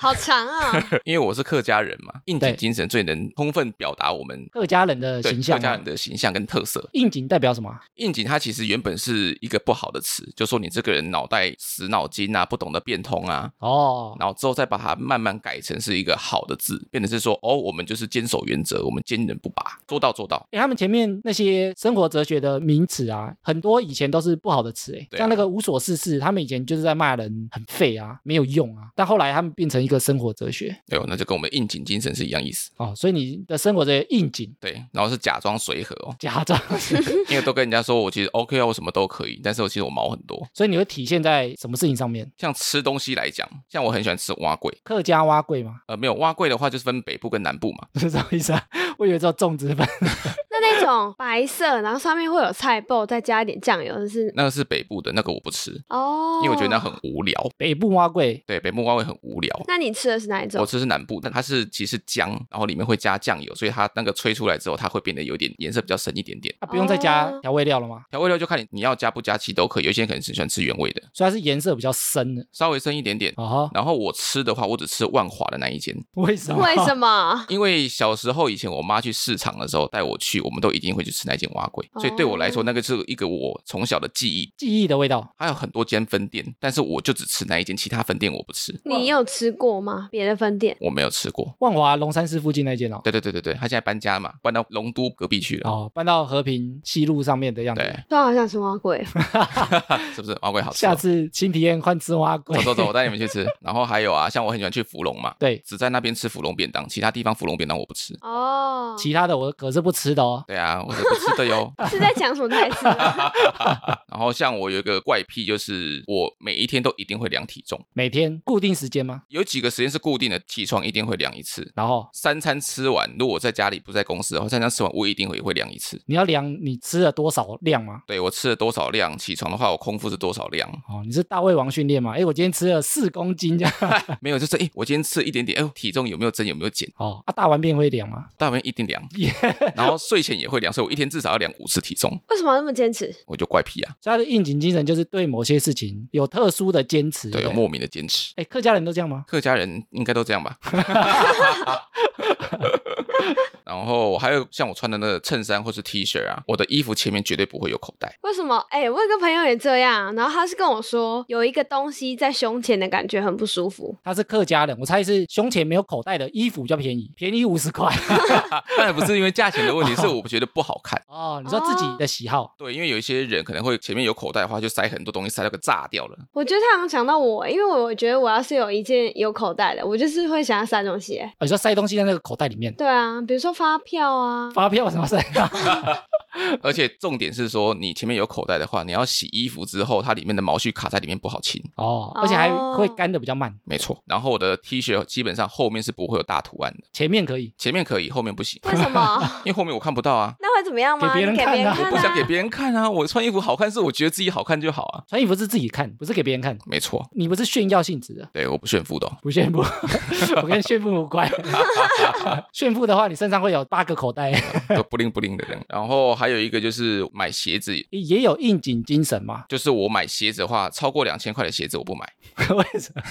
好长啊！因为我是客家人嘛，应景精神最能充分表达我们客家人的形象吗客家人的形象跟特色。应景代表什么啊？应景它其实原本是一个不好的词，就说你这个人脑袋死脑筋啊，不懂得变通啊，哦，然后之后再把它慢慢改成是一个好的字，变成是说哦，我们就是坚守原则，我们坚韧不拔，做到做到。哎，他们前面那些生活哲学的名词啊，很多以前都是不好的词，哎，对啊像那个无所事事，他们以前就是在骂人很废啊，没有用啊，但后来他们变成一个生活哲学哎呦，那就跟我们应景精神是一样意思。哦，所以你的生活哲学应景，对，然后是假装随和哦，假装，因为都跟人家说我其实 OK 啊，我什么都可以，但是我其实我毛很多。所以你会体现在什么事情上面？像吃东西来讲，像我很喜欢吃蛙桂，客家蛙贵吗？呃，没有蛙桂的话就是分北部跟南部嘛。是这么意思啊？我以为叫粽子粉。那种白色，然后上面会有菜脯，再加一点酱油，就是那个是北部的，那个我不吃，哦，因为我觉得那很无聊。北部蛙贵对，北部蛙味很无聊。那你吃的是哪一种我？吃的是南部，但它是其实姜，然后里面会加酱油，所以它那个吹出来之后，它会变得有点颜色比较深一点点。啊，不用再加哦调味料了吗？调味料就看你你要加不加，其实都可以。有些人可能是喜欢吃原味的，所以它是颜色比较深的。稍微深一点点。哦，然后我吃的话，我只吃万华的那一间，为什么？为什么？因为小时候以前我妈去市场的时候带我去，我们都一定会去吃那间蛙柜，所以对我来说，哦那个是一个我从小的记忆。记忆的味道？还有很多间分店，但是我就只吃那一间，其他分店我不吃，你有吃过吗？别的分店？我没有吃过。万华龙山寺附近那间哦。对对对对对，他现在搬家嘛，搬到龙都隔壁去了，哦，搬到和平西路上面的样子。对，都好想吃蛙贵，是不是蛙柜好吃哦？下次新体验换吃蛙贵走。走走，我带你们去吃。然后还有啊，像我很喜欢去福隆嘛，对，只在那边吃福隆便当，其他地方福隆便当我不吃。哦，其他的我可是不吃的哦。对啊，我是不吃的哟。是在讲什么台词？然后像我有一个怪癖，就是我每一天都一定会量体重，每天固定时间吗？有几个时间是固定的，起床一定会量一次。然后三餐吃完，如果我在家里不在公司的话，三餐吃完我一定会会量一次。你要量你吃了多少量吗？对我吃了多少量，起床的话我空腹是多少量？哦，你是大胃王训练吗？哎，我今天吃了四公斤这样。没有，就是哎，我今天吃了一点点，哎呦，体重有没有增，有没有减？哦，啊，大完便会量吗？大完一定量，然后睡前也会量，所以我一天至少要量五次体重，为什么要那么坚持？我就怪癖啊，所以他的应景精神就是对某些事情有特殊的坚持。对，有莫名的坚持。哎，客家人都这样吗？客家人应该都这样吧。然后还有像我穿的那个衬衫或是 T 恤啊，我的衣服前面绝对不会有口袋。为什么？哎、我有个朋友也这样，然后他是跟我说，有一个东西在胸前的感觉很不舒服。他是客家人，我猜是胸前没有口袋的衣服比较便宜，便宜五十块。当然不是因为价钱的问题，是我觉得不好看。哦，你说自己的喜好，对，因为有一些人可能会前面有口袋的话，就塞很多东西，塞到个炸掉了。我觉得他好像想到我，因为我觉得我要是有一件有口袋的，我就是会想要塞东西。哎哦你说塞东西在那个口袋里面，对啊，比如说发票啊，发票什么塞？而且重点是说，你前面有口袋的话，你要洗衣服之后，它里面的毛絮卡在里面不好清。哦，而且还会干的比较慢，没错。然后我的 T 恤基本上后面是不会有大图案的，前面可以。前面可以，后面不行，为什么？因为后面我看不到啊。那会怎么样吗？给别人看啊看、啊，我不想给别人看啊，我穿衣服好看是我觉得自己好看就好啊。穿衣服是自己看，不是给别人看。没错，你不是炫耀性质的，对，我不炫富的、哦。不炫富，我跟炫富无关。炫富的话，你身上会有八个口袋，都不灵不灵的人。然后还有一个就是买鞋子，也有应景精神嘛？就是我买鞋子的话，超过两千块的鞋子我不买。为什么？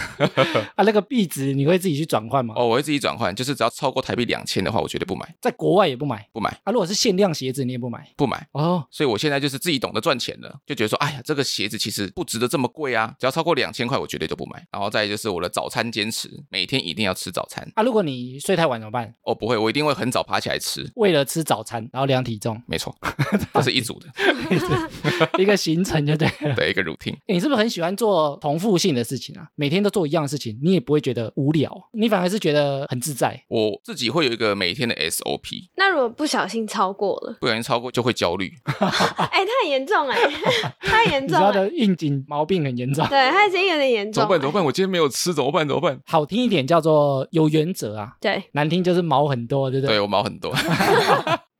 啊，那个币值你会自己去转换吗？哦，我会自己转换，就是只要超过台币两千的话，我绝对不买，在国外也不买不买，啊？如果是限量鞋子，你也不买不买。哦？所以我现在就是自己懂得赚钱了，就觉得说，哎呀，这个鞋子其实不值得这么贵啊，只要超过两千块，我绝对都不买。然后再就是我的早餐坚持，每天一定要吃早餐。啊，如果你睡太晚怎么办？哦，不会，我一定会很早爬起来吃。为了吃早餐，然后量体重，没错，这是一组的，一个行程就对了。对一个 routine。欸你是不是很喜欢做重复性的事情啊？每天都做一样的事情，你也不会觉得无聊，你反而是觉得很自在。我自己会有一个每天的 SOP，那如果不小心超过了，不小心超过就会焦虑。哎、太严重哎、太严你知道重了。的应景毛病很严重。对，他已经有点严重了。怎么办？怎么办？我今天没有吃，怎么办？怎么办？好听一点叫做有原则啊，对，难听就是毛很多，对不对？对我毛很多。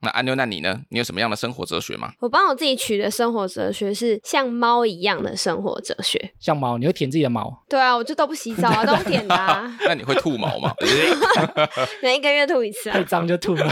那安妞，那你呢？你有什么样的生活哲学吗？我帮我自己取的生活哲学是像猫一样的生活哲学。像猫，你会舔自己的毛，对啊，我就都不洗澡啊，都不舔的啊，那你会吐毛吗？每一个月吐一次太啊。脏就吐了。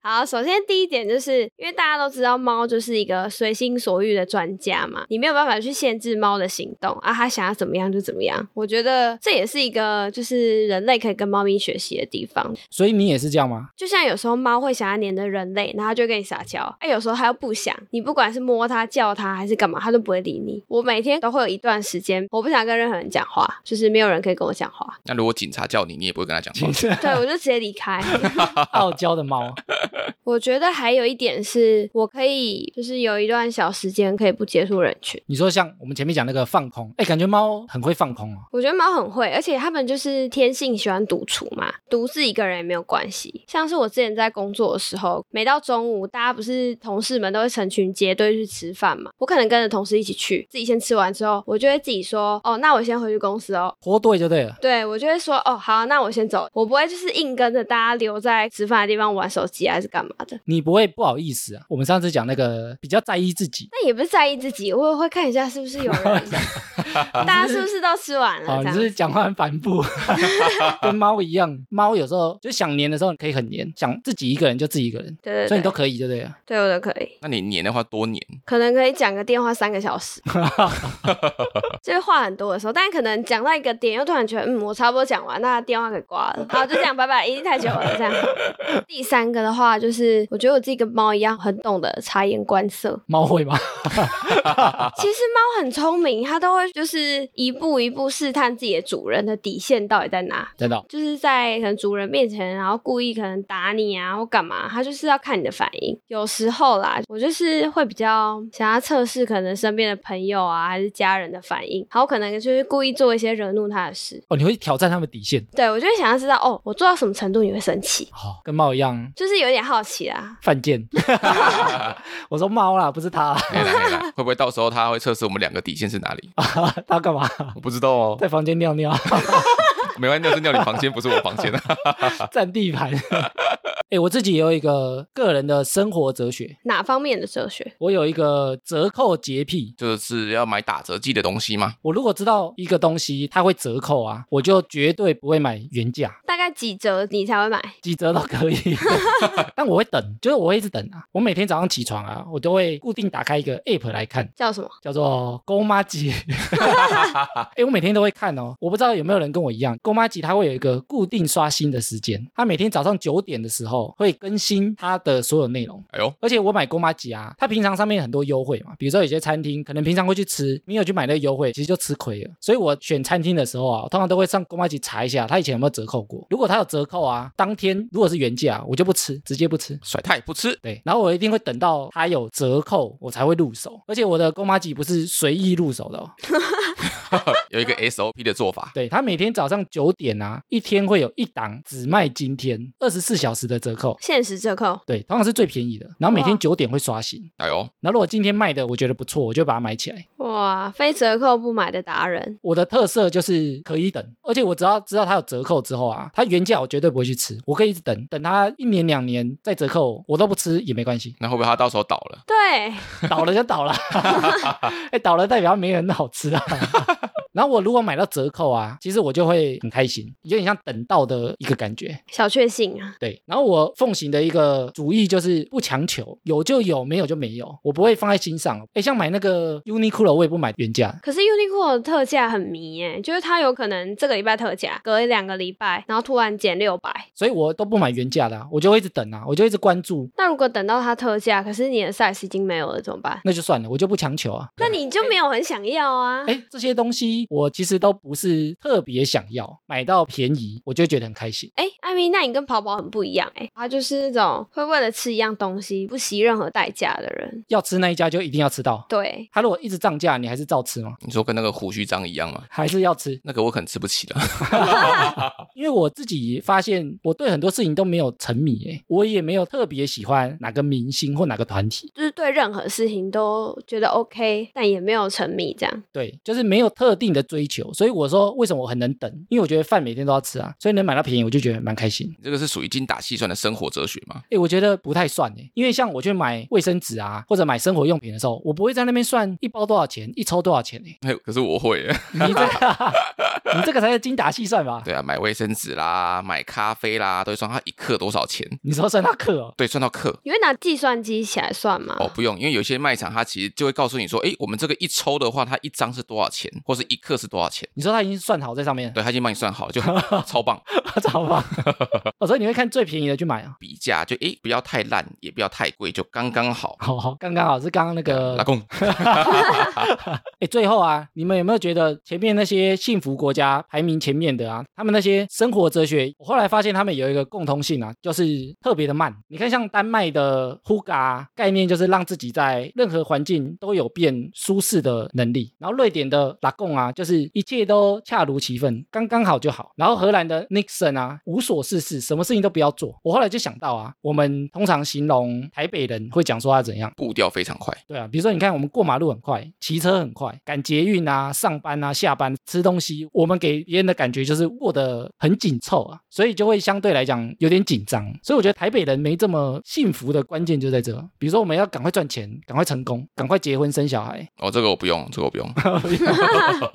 好，首先第一点就是因为大家都知道猫就是一个随心所欲的专家嘛，你没有办法去限制猫的行动啊，它想要怎么样就怎么样。我觉得这也是一个就是人类可以跟猫咪学习的地方。所以你也是这样吗？就像有时候猫会想要黏着人类，然后它就跟你撒娇。哎，有时候他又不想，你不管是摸他、叫他还是干嘛，他都不会理你。我每天都会有一段时间，我不想跟任何人讲话，就是没有人可以跟我讲话，那如果警察叫你，你也不会跟他讲话对我就直接离开。傲娇的猫，我觉得还有一点是我可以，就是有一段小时间可以不接触人群。你说像我们前面讲那个放空，哎，感觉猫很会放空哦。我觉得猫很会，而且它们就是天性喜欢独处嘛，独自一个人也没有关系。像是我之前在工作的时候，候，每到中午，大家不是同事们都会成群结队去吃饭嘛？我可能跟着同事一起去，自己先吃完之后，我就会自己说，哦，那我先回去公司哦。活对就对了。对，我就会说，哦，好，那我先走，我不会就是硬跟着大家留在吃饭的地方玩手机还是干嘛的。你不会不好意思啊？我们上次讲那个比较在意自己，那也不是在意自己，我也会看一下是不是有人，大家是不是都吃完了？哦，你是讲话很反复，跟猫一样。猫有时候就想黏的时候可以很黏，想自己一个人就自己一个人，对对对，所以你都可以，对不对？对我都可以，那你黏的话多黏，可能可以讲个电话三个小时，就是话很多的时候，但可能讲到一个点，又突然觉得，嗯，我差不多讲完，那电话给挂了，好，就这样，拜拜，已经太久了，这样。第三个的话，就是我觉得我自己跟猫一样，很懂得察言观色。猫会吗？其实猫很聪明，它都会就是一步一步试探自己的主人的底线到底在哪。真的哦、就是在可能主人面前，然后故意可能打你啊或干嘛，它就是要看你的反应。有时候啦，我就是会比较想要测试可能身边的朋友啊还是家人的反应，然后可能就是故意做一些惹怒他的事。哦，你会挑战他们底线。对我就会想要知道哦，我做到什么程度你会生气，好、跟猫一样就是有点好奇啦。犯贱。我说猫啦，不是它 啦。嘿啦嘿啦会不会到时候他会测试我们两个底线是哪里？他干嘛？我不知道哦，在房间尿尿，没关系，那是尿你房间，不是我房间啊。占地盘。哎、我自己也有一个个人的生活哲学，哪方面的哲学？我有一个折扣洁癖。就是要买打折季的东西吗？我如果知道一个东西它会折扣啊，我就绝对不会买原价，大概几折你才会买？几折都可以。但我会等，就是我会一直等啊。我每天早上起床啊，我都会固定打开一个 app 来看，叫什么？叫做勾妈吉。哎、我每天都会看哦。我不知道有没有人跟我一样，勾妈吉它会有一个固定刷新的时间，它每天早上九点的时候会更新它的所有内容。哎呦，而且我买公妈吉啊，它平常上面很多优惠嘛，比如说有些餐厅可能平常会去吃，没有去买那个优惠，其实就吃亏了。所以我选餐厅的时候啊，通常都会上公妈吉查一下，它以前有没有折扣过。如果它有折扣啊，当天如果是原价，我就不吃，直接不吃。甩太不吃，对，然后我一定会等到它有折扣，我才会入手。而且我的公妈吉不是随意入手的哦，有一个 SOP 的做法。对，他每天早上九点啊，一天会有一档只卖今天二十四小时的折扣，限时折扣？对，通常是最便宜的。然后每天九点会刷新。哎呦，然后如果今天卖的我觉得不错，我就把它买起来。哇，非折扣不买的达人。我的特色就是可以等，而且我只要知道它有折扣之后啊，它原价我绝对不会去吃，我可以一直等，等它一年两年再折扣，我都不吃也没关系，那会不会它到时候倒了？对，倒了就倒了，哎，倒了代表它没人好吃啊。然后我如果买到折扣啊，其实我就会很开心，有点像等到的一个感觉。小确幸啊。对，然后我奉行的一个主义就是不强求，有就有，没有就没有，我不会放在心上。哎，像买那个 Uniqlo，我也不买原价，可是 Uniqlo 的特价很迷耶，就是它有可能这个礼拜特价，隔一两个礼拜，然后突然减六百。所以我都不买原价的啊、我就会一直等啊，我就一直关注，那如果等到它特价，可是你的 size 已经没有了，怎么办？那就算了，我就不强求啊。那你就没有很想要啊？哎，这些东西我其实都不是特别想要，买到便宜我就觉得很开心。哎，艾米，那你跟跑跑很不一样哎，他就是那种会为了吃一样东西不惜任何代价的人。要吃那一家就一定要吃到，对，他如果一直涨价，你还是照吃吗？你说跟那个胡须章一样吗？还是要吃？那个我可能吃不起了。因为我自己发现，我对很多事情都没有沉迷，哎，我也没有特别喜欢哪个明星或哪个团体，就是对任何事情都觉得 OK，但也没有沉迷这样。对，就是没有特定的追求。所以我说，为什么我很能等？因为我觉得饭每天都要吃啊，所以能买到便宜，我就觉得蛮开心。这个是属于精打细算的生活哲学吗？哎，我觉得不太算哎，因为像我去买卫生纸啊，或者买生活用品的时候，我不会在那边算一包多少钱，一抽多少钱哎。哎，可是我会耶。你这个，你这个才是精打细算吧？对啊，买卫生纸啦，买咖啡啦，都会算它一克多少钱。你说算到克哦？对，算到克。你会拿计算机起来算吗？哦，不用，因为有些卖场它其实就会告诉你说，哎，我们这个一抽的话，它一张是多少钱，或是一克是多少钱。你说他已经算好在上面，对，他已经帮你算好了，就 超棒。超棒。哦，所以你会看最便宜的去买啊？比价就诶，不要太烂，也不要太贵，就刚刚好。好好，刚刚好是刚刚那个老。公，哎，最后啊，你们有没有觉得前面那些幸福国家排名前面的啊，他们那些生活哲学，我后来发现他们有一个共通性啊，就是特别的慢。你看，像丹麦的 Huga 啊概念就是让自己在任何环境都有变舒适的能力，然后瑞典的拉贡啊。啊，就是一切都恰如其分，刚刚好就好。然后荷兰的 Nixon 啊，无所事事，什么事情都不要做。我后来就想到啊，我们通常形容台北人会讲说他怎样，步调非常快，对啊，比如说你看我们过马路很快，骑车很快，赶捷运啊、上班啊、下班吃东西，我们给别人的感觉就是过得很紧凑啊，所以就会相对来讲有点紧张。所以我觉得台北人没这么幸福的关键就在这，比如说我们要赶快赚钱、赶快成功、赶快结婚生小孩。哦，这个我不用，这个我不用。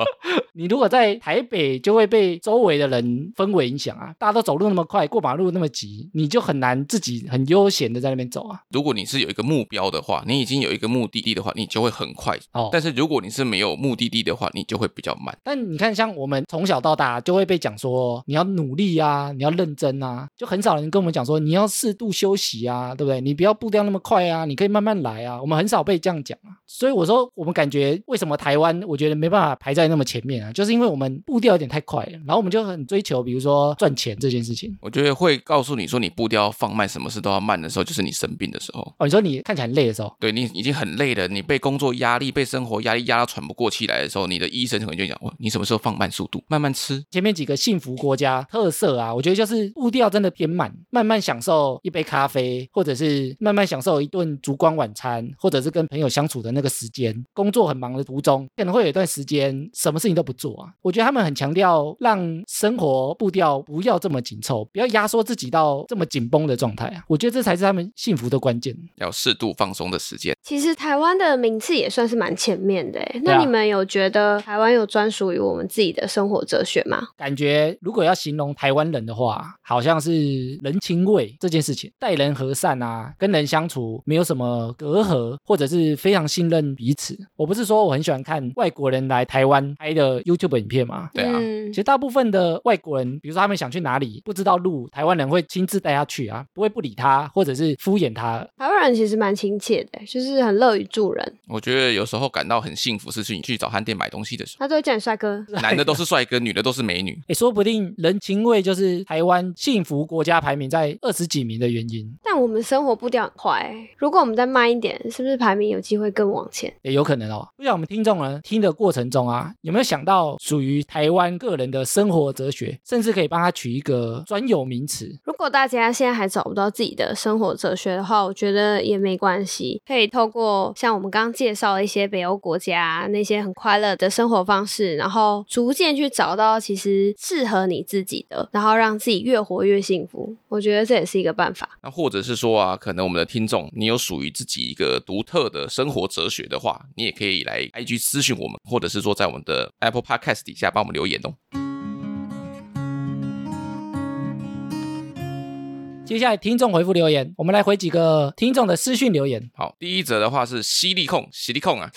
你如果在台北，就会被周围的人氛围影响啊，大家都走路那么快，过马路那么急，你就很难自己很悠闲的在那边走啊。如果你是有一个目标的话，你已经有一个目的地的话，你就会很快。哦，但是如果你是没有目的地的话，你就会比较慢。但你看，像我们从小到大就会被讲说，你要努力啊，你要认真啊，就很少人跟我们讲说你要适度休息啊，对不对？你不要步调那么快啊，你可以慢慢来啊。我们很少被这样讲啊。所以我说，我们感觉为什么台湾，我觉得没办法排在那么前面啊，就是因为我们步调有点太快了，然后我们就很追求，比如说赚钱这件事情。我觉得会告诉你说，你步调要放慢，什么事都要慢的时候，就是你生病的时候。哦，你说你看起来很累的时候，对你已经很累了，你被工作压力、被生活压力压到喘不过气来的时候，你的医生可能就讲：，哦，你什么时候放慢速度，慢慢吃。前面几个幸福国家特色啊，我觉得就是步调真的偏慢，慢慢享受一杯咖啡，或者是慢慢享受一顿烛光晚餐，或者是跟朋友相处的那个时间。工作很忙的途中，可能会有一段时间什么事情都不做啊。我觉得他们很强调让生活步调不要这么紧凑，不要压缩自己到这么紧绷的状态啊。我觉得这才是他们幸福的关键。要适度放松的时间。其实台湾的名次也算是蛮前面的那你们有觉得台湾有专属于我们自己的生活哲学吗？感觉如果要形容台湾人的话，好像是人情味这件事情，待人和善啊，跟人相处没有什么隔阂，或者是非常信任彼此。我不是说我很喜欢看外国人来台湾拍的 YouTube 影片嘛，对啊，嗯其实大部分的外国人，比如说他们想去哪里不知道路，台湾人会亲自带他去啊，不会不理他，或者是敷衍他。台湾人其实蛮亲切的，就是很乐于助人，我觉得有时候感到很幸福，是去你去早餐店买东西的时候他都会叫你帅哥。男的都是帅哥，女的都是美女。哎，说不定人情味就是台湾幸福国家排名在二十几名的原因，但我们生活步调很快欸，如果我们再慢一点，是不是排名有机会更往前？也有可能哦。不知道我们听众呢听的过程中啊，有没有想到属于台湾个人的生活哲学，甚至可以帮他取一个专有名词？如果大家现在还找不到自己的生活哲学的话，我觉得也没关系，可以透过像我们刚刚介绍的一些北欧国家那些很快乐的生活方式，然后逐渐去找到其实适合你自己的，然后让自己越活越幸福。我觉得这也是一个办法。那或者是说啊，可能我们的听众，你有属于自己一个独特的生活哲学的话，你也可以来 IG 咨询我们，或者是说在我们的 Apple Podcast 底下帮我们留言哦。接下来听众回复留言，我们来回几个听众的私讯留言。好，第一则的话是犀利控，犀利控啊，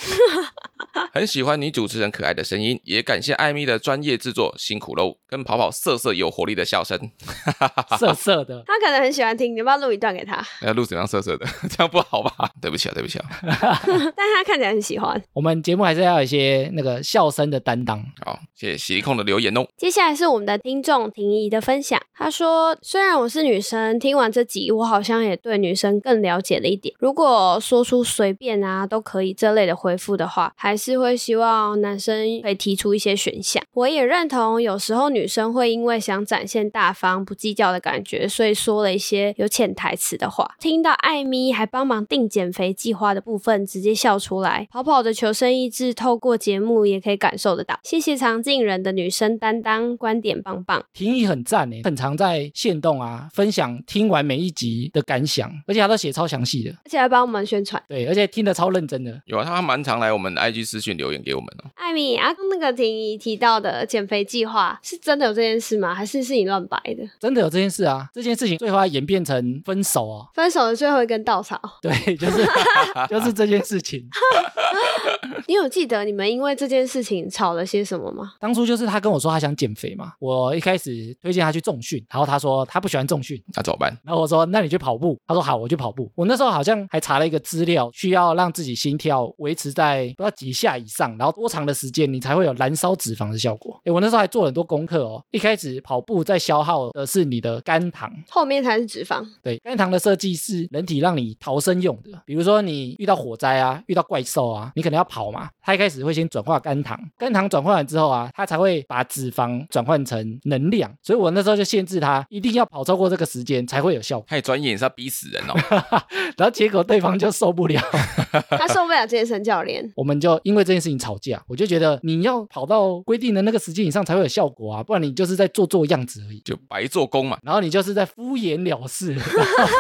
很喜欢女主持人可爱的声音，也感谢艾米的专业制作，辛苦喽。跟跑跑瑟瑟有活力的笑声，瑟瑟的，他可能很喜欢听，你要不要录一段给他？要录怎样瑟瑟的？这样不好吧？对不起啊，对不起啊。但他看起来很喜欢。我们节目还是要有一些那个笑声的担当。好，谢谢犀利控的留言哦。接下来是我们的听众婷宜的分享。她说：“虽然我是女生，听完这集，我好像也对女生更了解了一点。如果说出随便啊都可以这类的回复的话，还是会希望男生可以提出一些选项。我也认同，有时候女生会因为想展现大方、不计较的感觉，所以说了一些有潜台词的话。听到艾米还帮忙定减肥计划的部分，直接笑出来。跑跑的求生意志，透过节目也可以感受得到。谢谢常进人的女生担当，观点棒棒。婷宜很赞诶，很常在线动啊分享听完每一集的感想，而且他都写超详细的，而且还帮我们宣传。对，而且听得超认真的。有啊，他蛮常来我们的 IG 私讯留言给我们哦。艾米啊，那个婷宜提到的减肥计划是真的有这件事吗？还是是你乱掰的？真的有这件事啊！这件事情最后还演变成分手哦。分手的最后一根稻草，对，就是 就是这件事情。你有记得你们因为这件事情吵了些什么吗？当初就是他跟我说他想减肥嘛，我一开始推荐他去重训，然后他说他不喜欢重训，那怎么办？然后我说那你去跑步，他说好，我去跑步。我那时候好像还查了一个资料，需要让自己心跳维持在不知道几下以上，然后多长的时间你才会有燃烧脂肪的效果？诶，我那时候还做很多功课哦。一开始跑步在消耗的是你的肝糖，后面才是脂肪。对，肝糖的设计是人体让你逃生用的。比如说你遇到火灾啊，遇到怪兽啊，你可能要跑嘛，它一开始会先转化肝糖，肝糖转换完之后啊，它才会把脂肪转换成能量。所以我那时候就限制它，一定要跑超过这个时间才会有效果。太专业，你是要逼死人哦。然后结果对方就受不了，他受不了健身教练。我们就因为这件事情吵架。我就觉得你要跑到规定的那个时间以上才会有效果啊，不然你就是在做做样子而已。就白做工嘛。然后你就是在敷衍了事，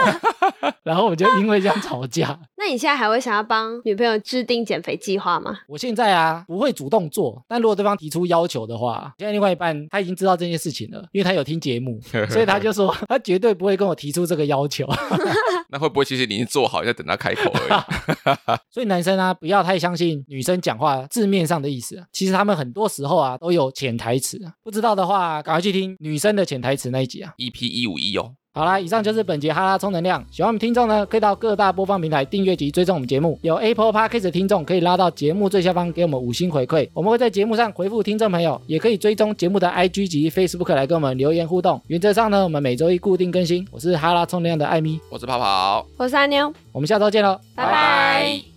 然后我们就因为这样吵架。那你现在还会想要帮女朋友制定减肥计划吗？我现在啊不会主动做，但如果对方提出要求的话，现在另外一半他已经知道这件事情了，因为他有听节目，所以他就说他绝对不会跟我提出这个要求。那会不会其实你已经做好，在等他开口而已？所以男生啊，不要太相信女生讲话字面上的意思，其实他们很多时候啊都有潜台词。啊不知道的话，赶快去听女生的潜台词那一集啊，EP 一五一哦。好啦，以上就是本集哈拉充能量。喜欢我们听众呢，可以到各大播放平台订阅及追踪我们节目。有 Apple Podcast 的听众可以拉到节目最下方给我们五星回馈，我们会在节目上回复听众朋友。也可以追踪节目的 IG 及 Facebook 来跟我们留言互动。原则上呢，我们每周一固定更新。我是哈拉充能量的艾米，我是泡泡，我是阿妞，我们下周见喽，拜拜。